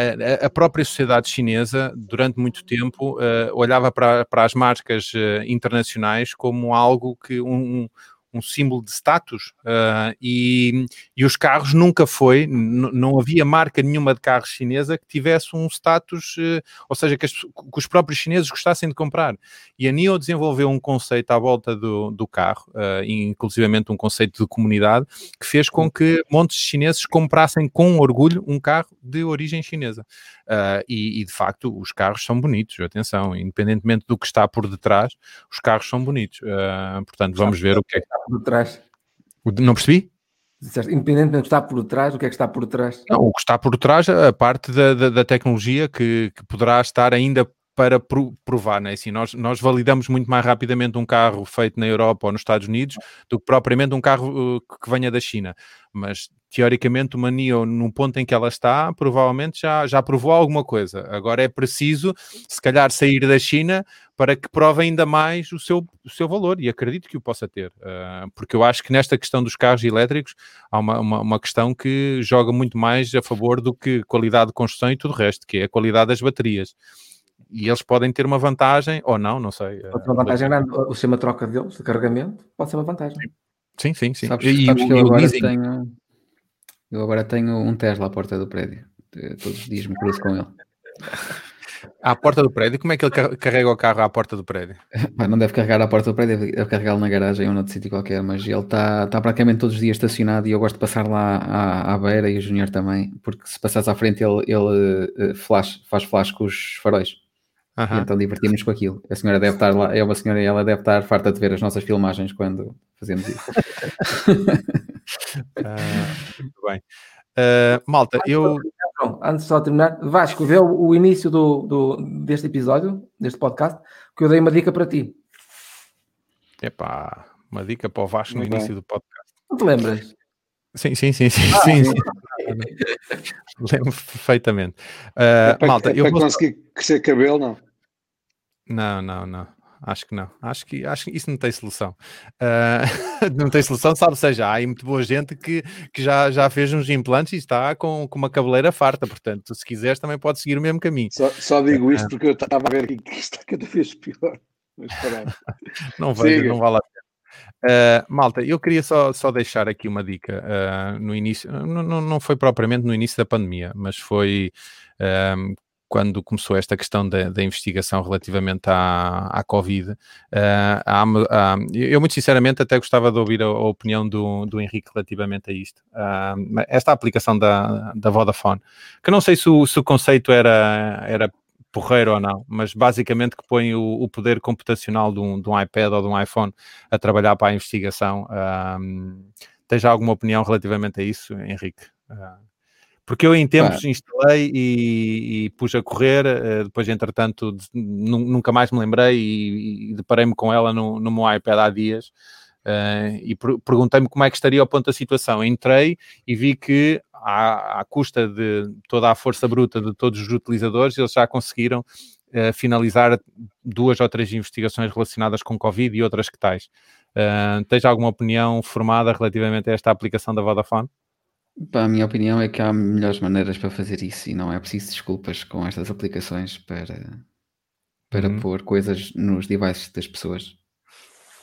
A: a, a, própria sociedade chinesa, durante muito tempo, uh, olhava para, para as marcas uh, internacionais como algo que um, um símbolo de status uh, e, e os carros nunca foi, não havia marca nenhuma de carros chinesa que tivesse um status, uh, ou seja, que, as, que, os próprios chineses gostassem de comprar. E a NIO desenvolveu um conceito à volta do, do carro, uh, inclusivamente um conceito de comunidade, que fez com que montes de chineses comprassem com orgulho um carro de origem chinesa. Uh, e, e, de facto os carros são bonitos, atenção, independentemente do que está por detrás, os carros são bonitos. Portanto, vamos ver o que é que está
C: por detrás.
A: Não percebi?
C: Independentemente do que está por detrás, o que é que está por detrás?
A: Não, o que está por detrás, a parte da, da, da tecnologia que, que, poderá estar ainda para provar, né? assim, nós, nós validamos muito mais rapidamente um carro feito na Europa ou nos Estados Unidos do que propriamente um carro uh, que venha da China, mas teoricamente uma NIO, no ponto em que ela está, provavelmente já, já provou alguma coisa. Agora é preciso, se calhar, sair da China para que prove ainda mais o seu, o seu valor, e acredito que o possa ter, uh, porque eu acho que nesta questão dos carros elétricos há uma, uma, uma, questão que joga muito mais a favor do que qualidade de construção e tudo o resto, que é a qualidade das baterias. E eles podem ter uma vantagem, ou não, não sei.
C: Pode ser uma vantagem grande. O sistema troca deles, de carregamento, pode ser uma vantagem.
A: Sim, sim, sim.
B: Sabes, e, sabes que eu agora tenho eu agora tenho um Tesla à porta do prédio. Todos os dias me cruzo com ele.
A: À porta do prédio? Como é que ele carrega o carro à porta do prédio?
B: não deve carregar à porta do prédio, deve carregá-lo na garagem ou noutro sítio qualquer, mas ele está tá praticamente todos os dias estacionado e eu gosto de passar lá à, à beira e o Júnior também, porque se passares à frente ele, ele uh, flash, faz flash com os faróis. Uhum. então divertimos com aquilo. A senhora deve estar lá, é uma senhora e ela deve estar farta de ver as nossas filmagens quando fazemos isso.
A: uh, muito bem. Uh, malta, antes eu.
C: Só, antes de só terminar, Vasco, vê o, o início do, do, deste episódio, deste podcast, que eu dei uma dica para ti.
A: Epá, uma dica para o Vasco no início do podcast.
C: Não te lembras?
A: Sim, sim, sim, sim, ah, sim, sim. Lembro perfeitamente. Uh, é para, malta,
D: é
A: eu
D: para vou... conseguir crescer cabelo, não?
A: Não, não, não. Acho que não. Acho que, acho que isso não tem solução. Uh, não tem solução, sabe? seja, há aí muito boa gente que, que já, já fez uns implantes e está com, com uma cabeleira farta. Portanto, se quiseres, também pode seguir o mesmo caminho.
D: Só, só digo isto porque eu estava a ver que está cada vez pior.
A: não vejo, não vale a pena. Uh, malta, eu queria só, só deixar aqui uma dica uh, no início, não, não, não foi propriamente no início da pandemia, mas foi uh, quando começou esta questão da, da investigação relativamente à, à Covid. Há, há, eu, muito sinceramente, até gostava de ouvir a, a opinião do, do Henrique relativamente a isto. esta aplicação da, da Vodafone, que não sei se o, se o conceito era, era porreiro ou não, mas basicamente que põe o, o poder computacional de um, de um, iPad ou de um iPhone a trabalhar para a investigação. Um, tens alguma opinião relativamente a isso, Henrique? Uh, Porque eu em tempos instalei e, e, pus a correr, uh, depois entretanto nunca mais me lembrei e, e deparei-me com ela no, no meu iPad há dias uh, e per perguntei-me como é que estaria ao ponto da situação. Entrei e vi que à, à, custa de toda a força bruta de todos os utilizadores, eles já conseguiram uh, finalizar duas ou três investigações relacionadas com Covid e outras que tais. Uh, tens alguma opinião formada relativamente a esta aplicação da Vodafone?
B: A minha opinião é que há melhores maneiras para fazer isso e não é preciso desculpas com estas aplicações para, para uhum. pôr coisas nos devices das pessoas.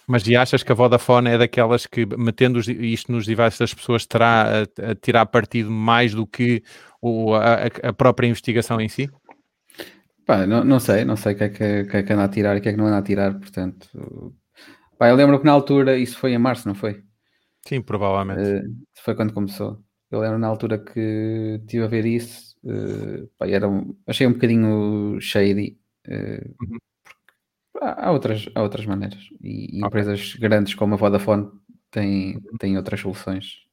A: Mas e achas que a Vodafone é daquelas que, metendo isto nos devices das pessoas, terá a, a tirar partido mais do que o, a, a, própria investigação em si?
B: Pá, não, não sei, não sei o que é que, que, é que anda a tirar e o que é que não anda a tirar, portanto. Pá, eu lembro que na altura, isso foi em março, não foi?
A: Sim, provavelmente. Uh,
B: foi quando começou. Eu lembro na altura que estive a ver isso, uh, pá, era um, achei um bocadinho shady. Uh, uhum. há, há, outras, há outras maneiras. E, e okay. empresas grandes como a Vodafone têm, uhum. têm outras soluções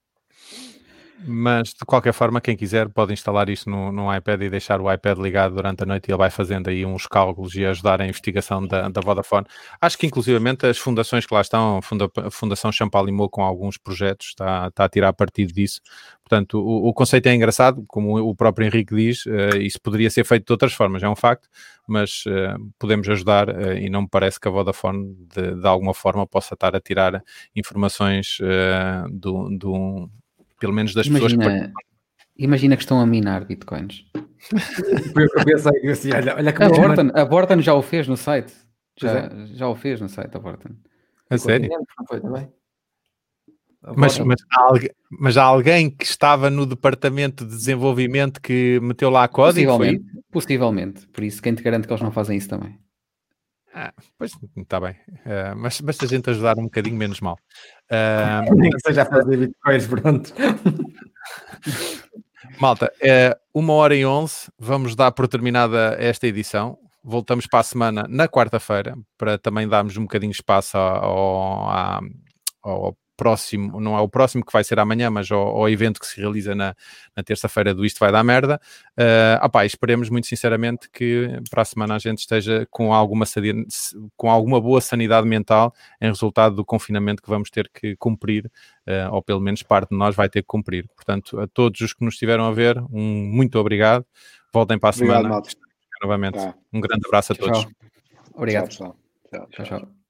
A: mas de qualquer forma, quem quiser pode instalar isso no, no, iPad e deixar o iPad ligado durante a noite e ele vai fazendo aí uns cálculos e ajudar a investigação da, da Vodafone. Acho que inclusivamente as fundações que lá estão, a, Funda, a Fundação Champalimau com alguns projetos, está, está a tirar partido disso. Portanto, o, o, conceito é engraçado, como o próprio Henrique diz, uh, isso poderia ser feito de outras formas, é um facto, mas uh, podemos ajudar uh, e não me parece que a Vodafone de, de, alguma forma possa estar a tirar informações do, do pelo menos das
B: imagina,
A: pessoas
B: que Imagina que estão a minar bitcoins.
C: Eu pensei, assim, olha, olha que
B: a, Borton, a Borton já o fez no site. Já, é. já o fez no site, a Borton.
A: A sério? Não foi também? Mas, mas, há alguém, mas há alguém que estava no departamento de desenvolvimento que meteu lá código?
B: Possivelmente, possivelmente. Por isso, quem te garante que eles não fazem isso também?
A: Ah, pois está bem, uh, mas basta a gente ajudar um bocadinho menos mal.
C: Uh, Nem que seja a fazer bitcoins, pronto.
A: Malta, é uma hora e onze, vamos dar por terminada esta edição. Voltamos para a semana na quarta-feira para também darmos um bocadinho de espaço ao, ao, ao próximo, não é o próximo que vai ser amanhã, mas ao, ao evento que se realiza na, na terça-feira do Isto Vai Dar Merda. Uh, opá, esperemos muito sinceramente que para a semana a gente esteja com alguma, com alguma boa sanidade mental em resultado do confinamento que vamos ter que cumprir, uh, ou pelo menos parte de nós vai ter que cumprir. Portanto, a todos os que nos estiveram a ver, um muito obrigado. Voltem para a obrigado, semana. Novamente. Tá. Um grande abraço a todos.
B: Tchau. Obrigado. Tchau, tchau. tchau, tchau.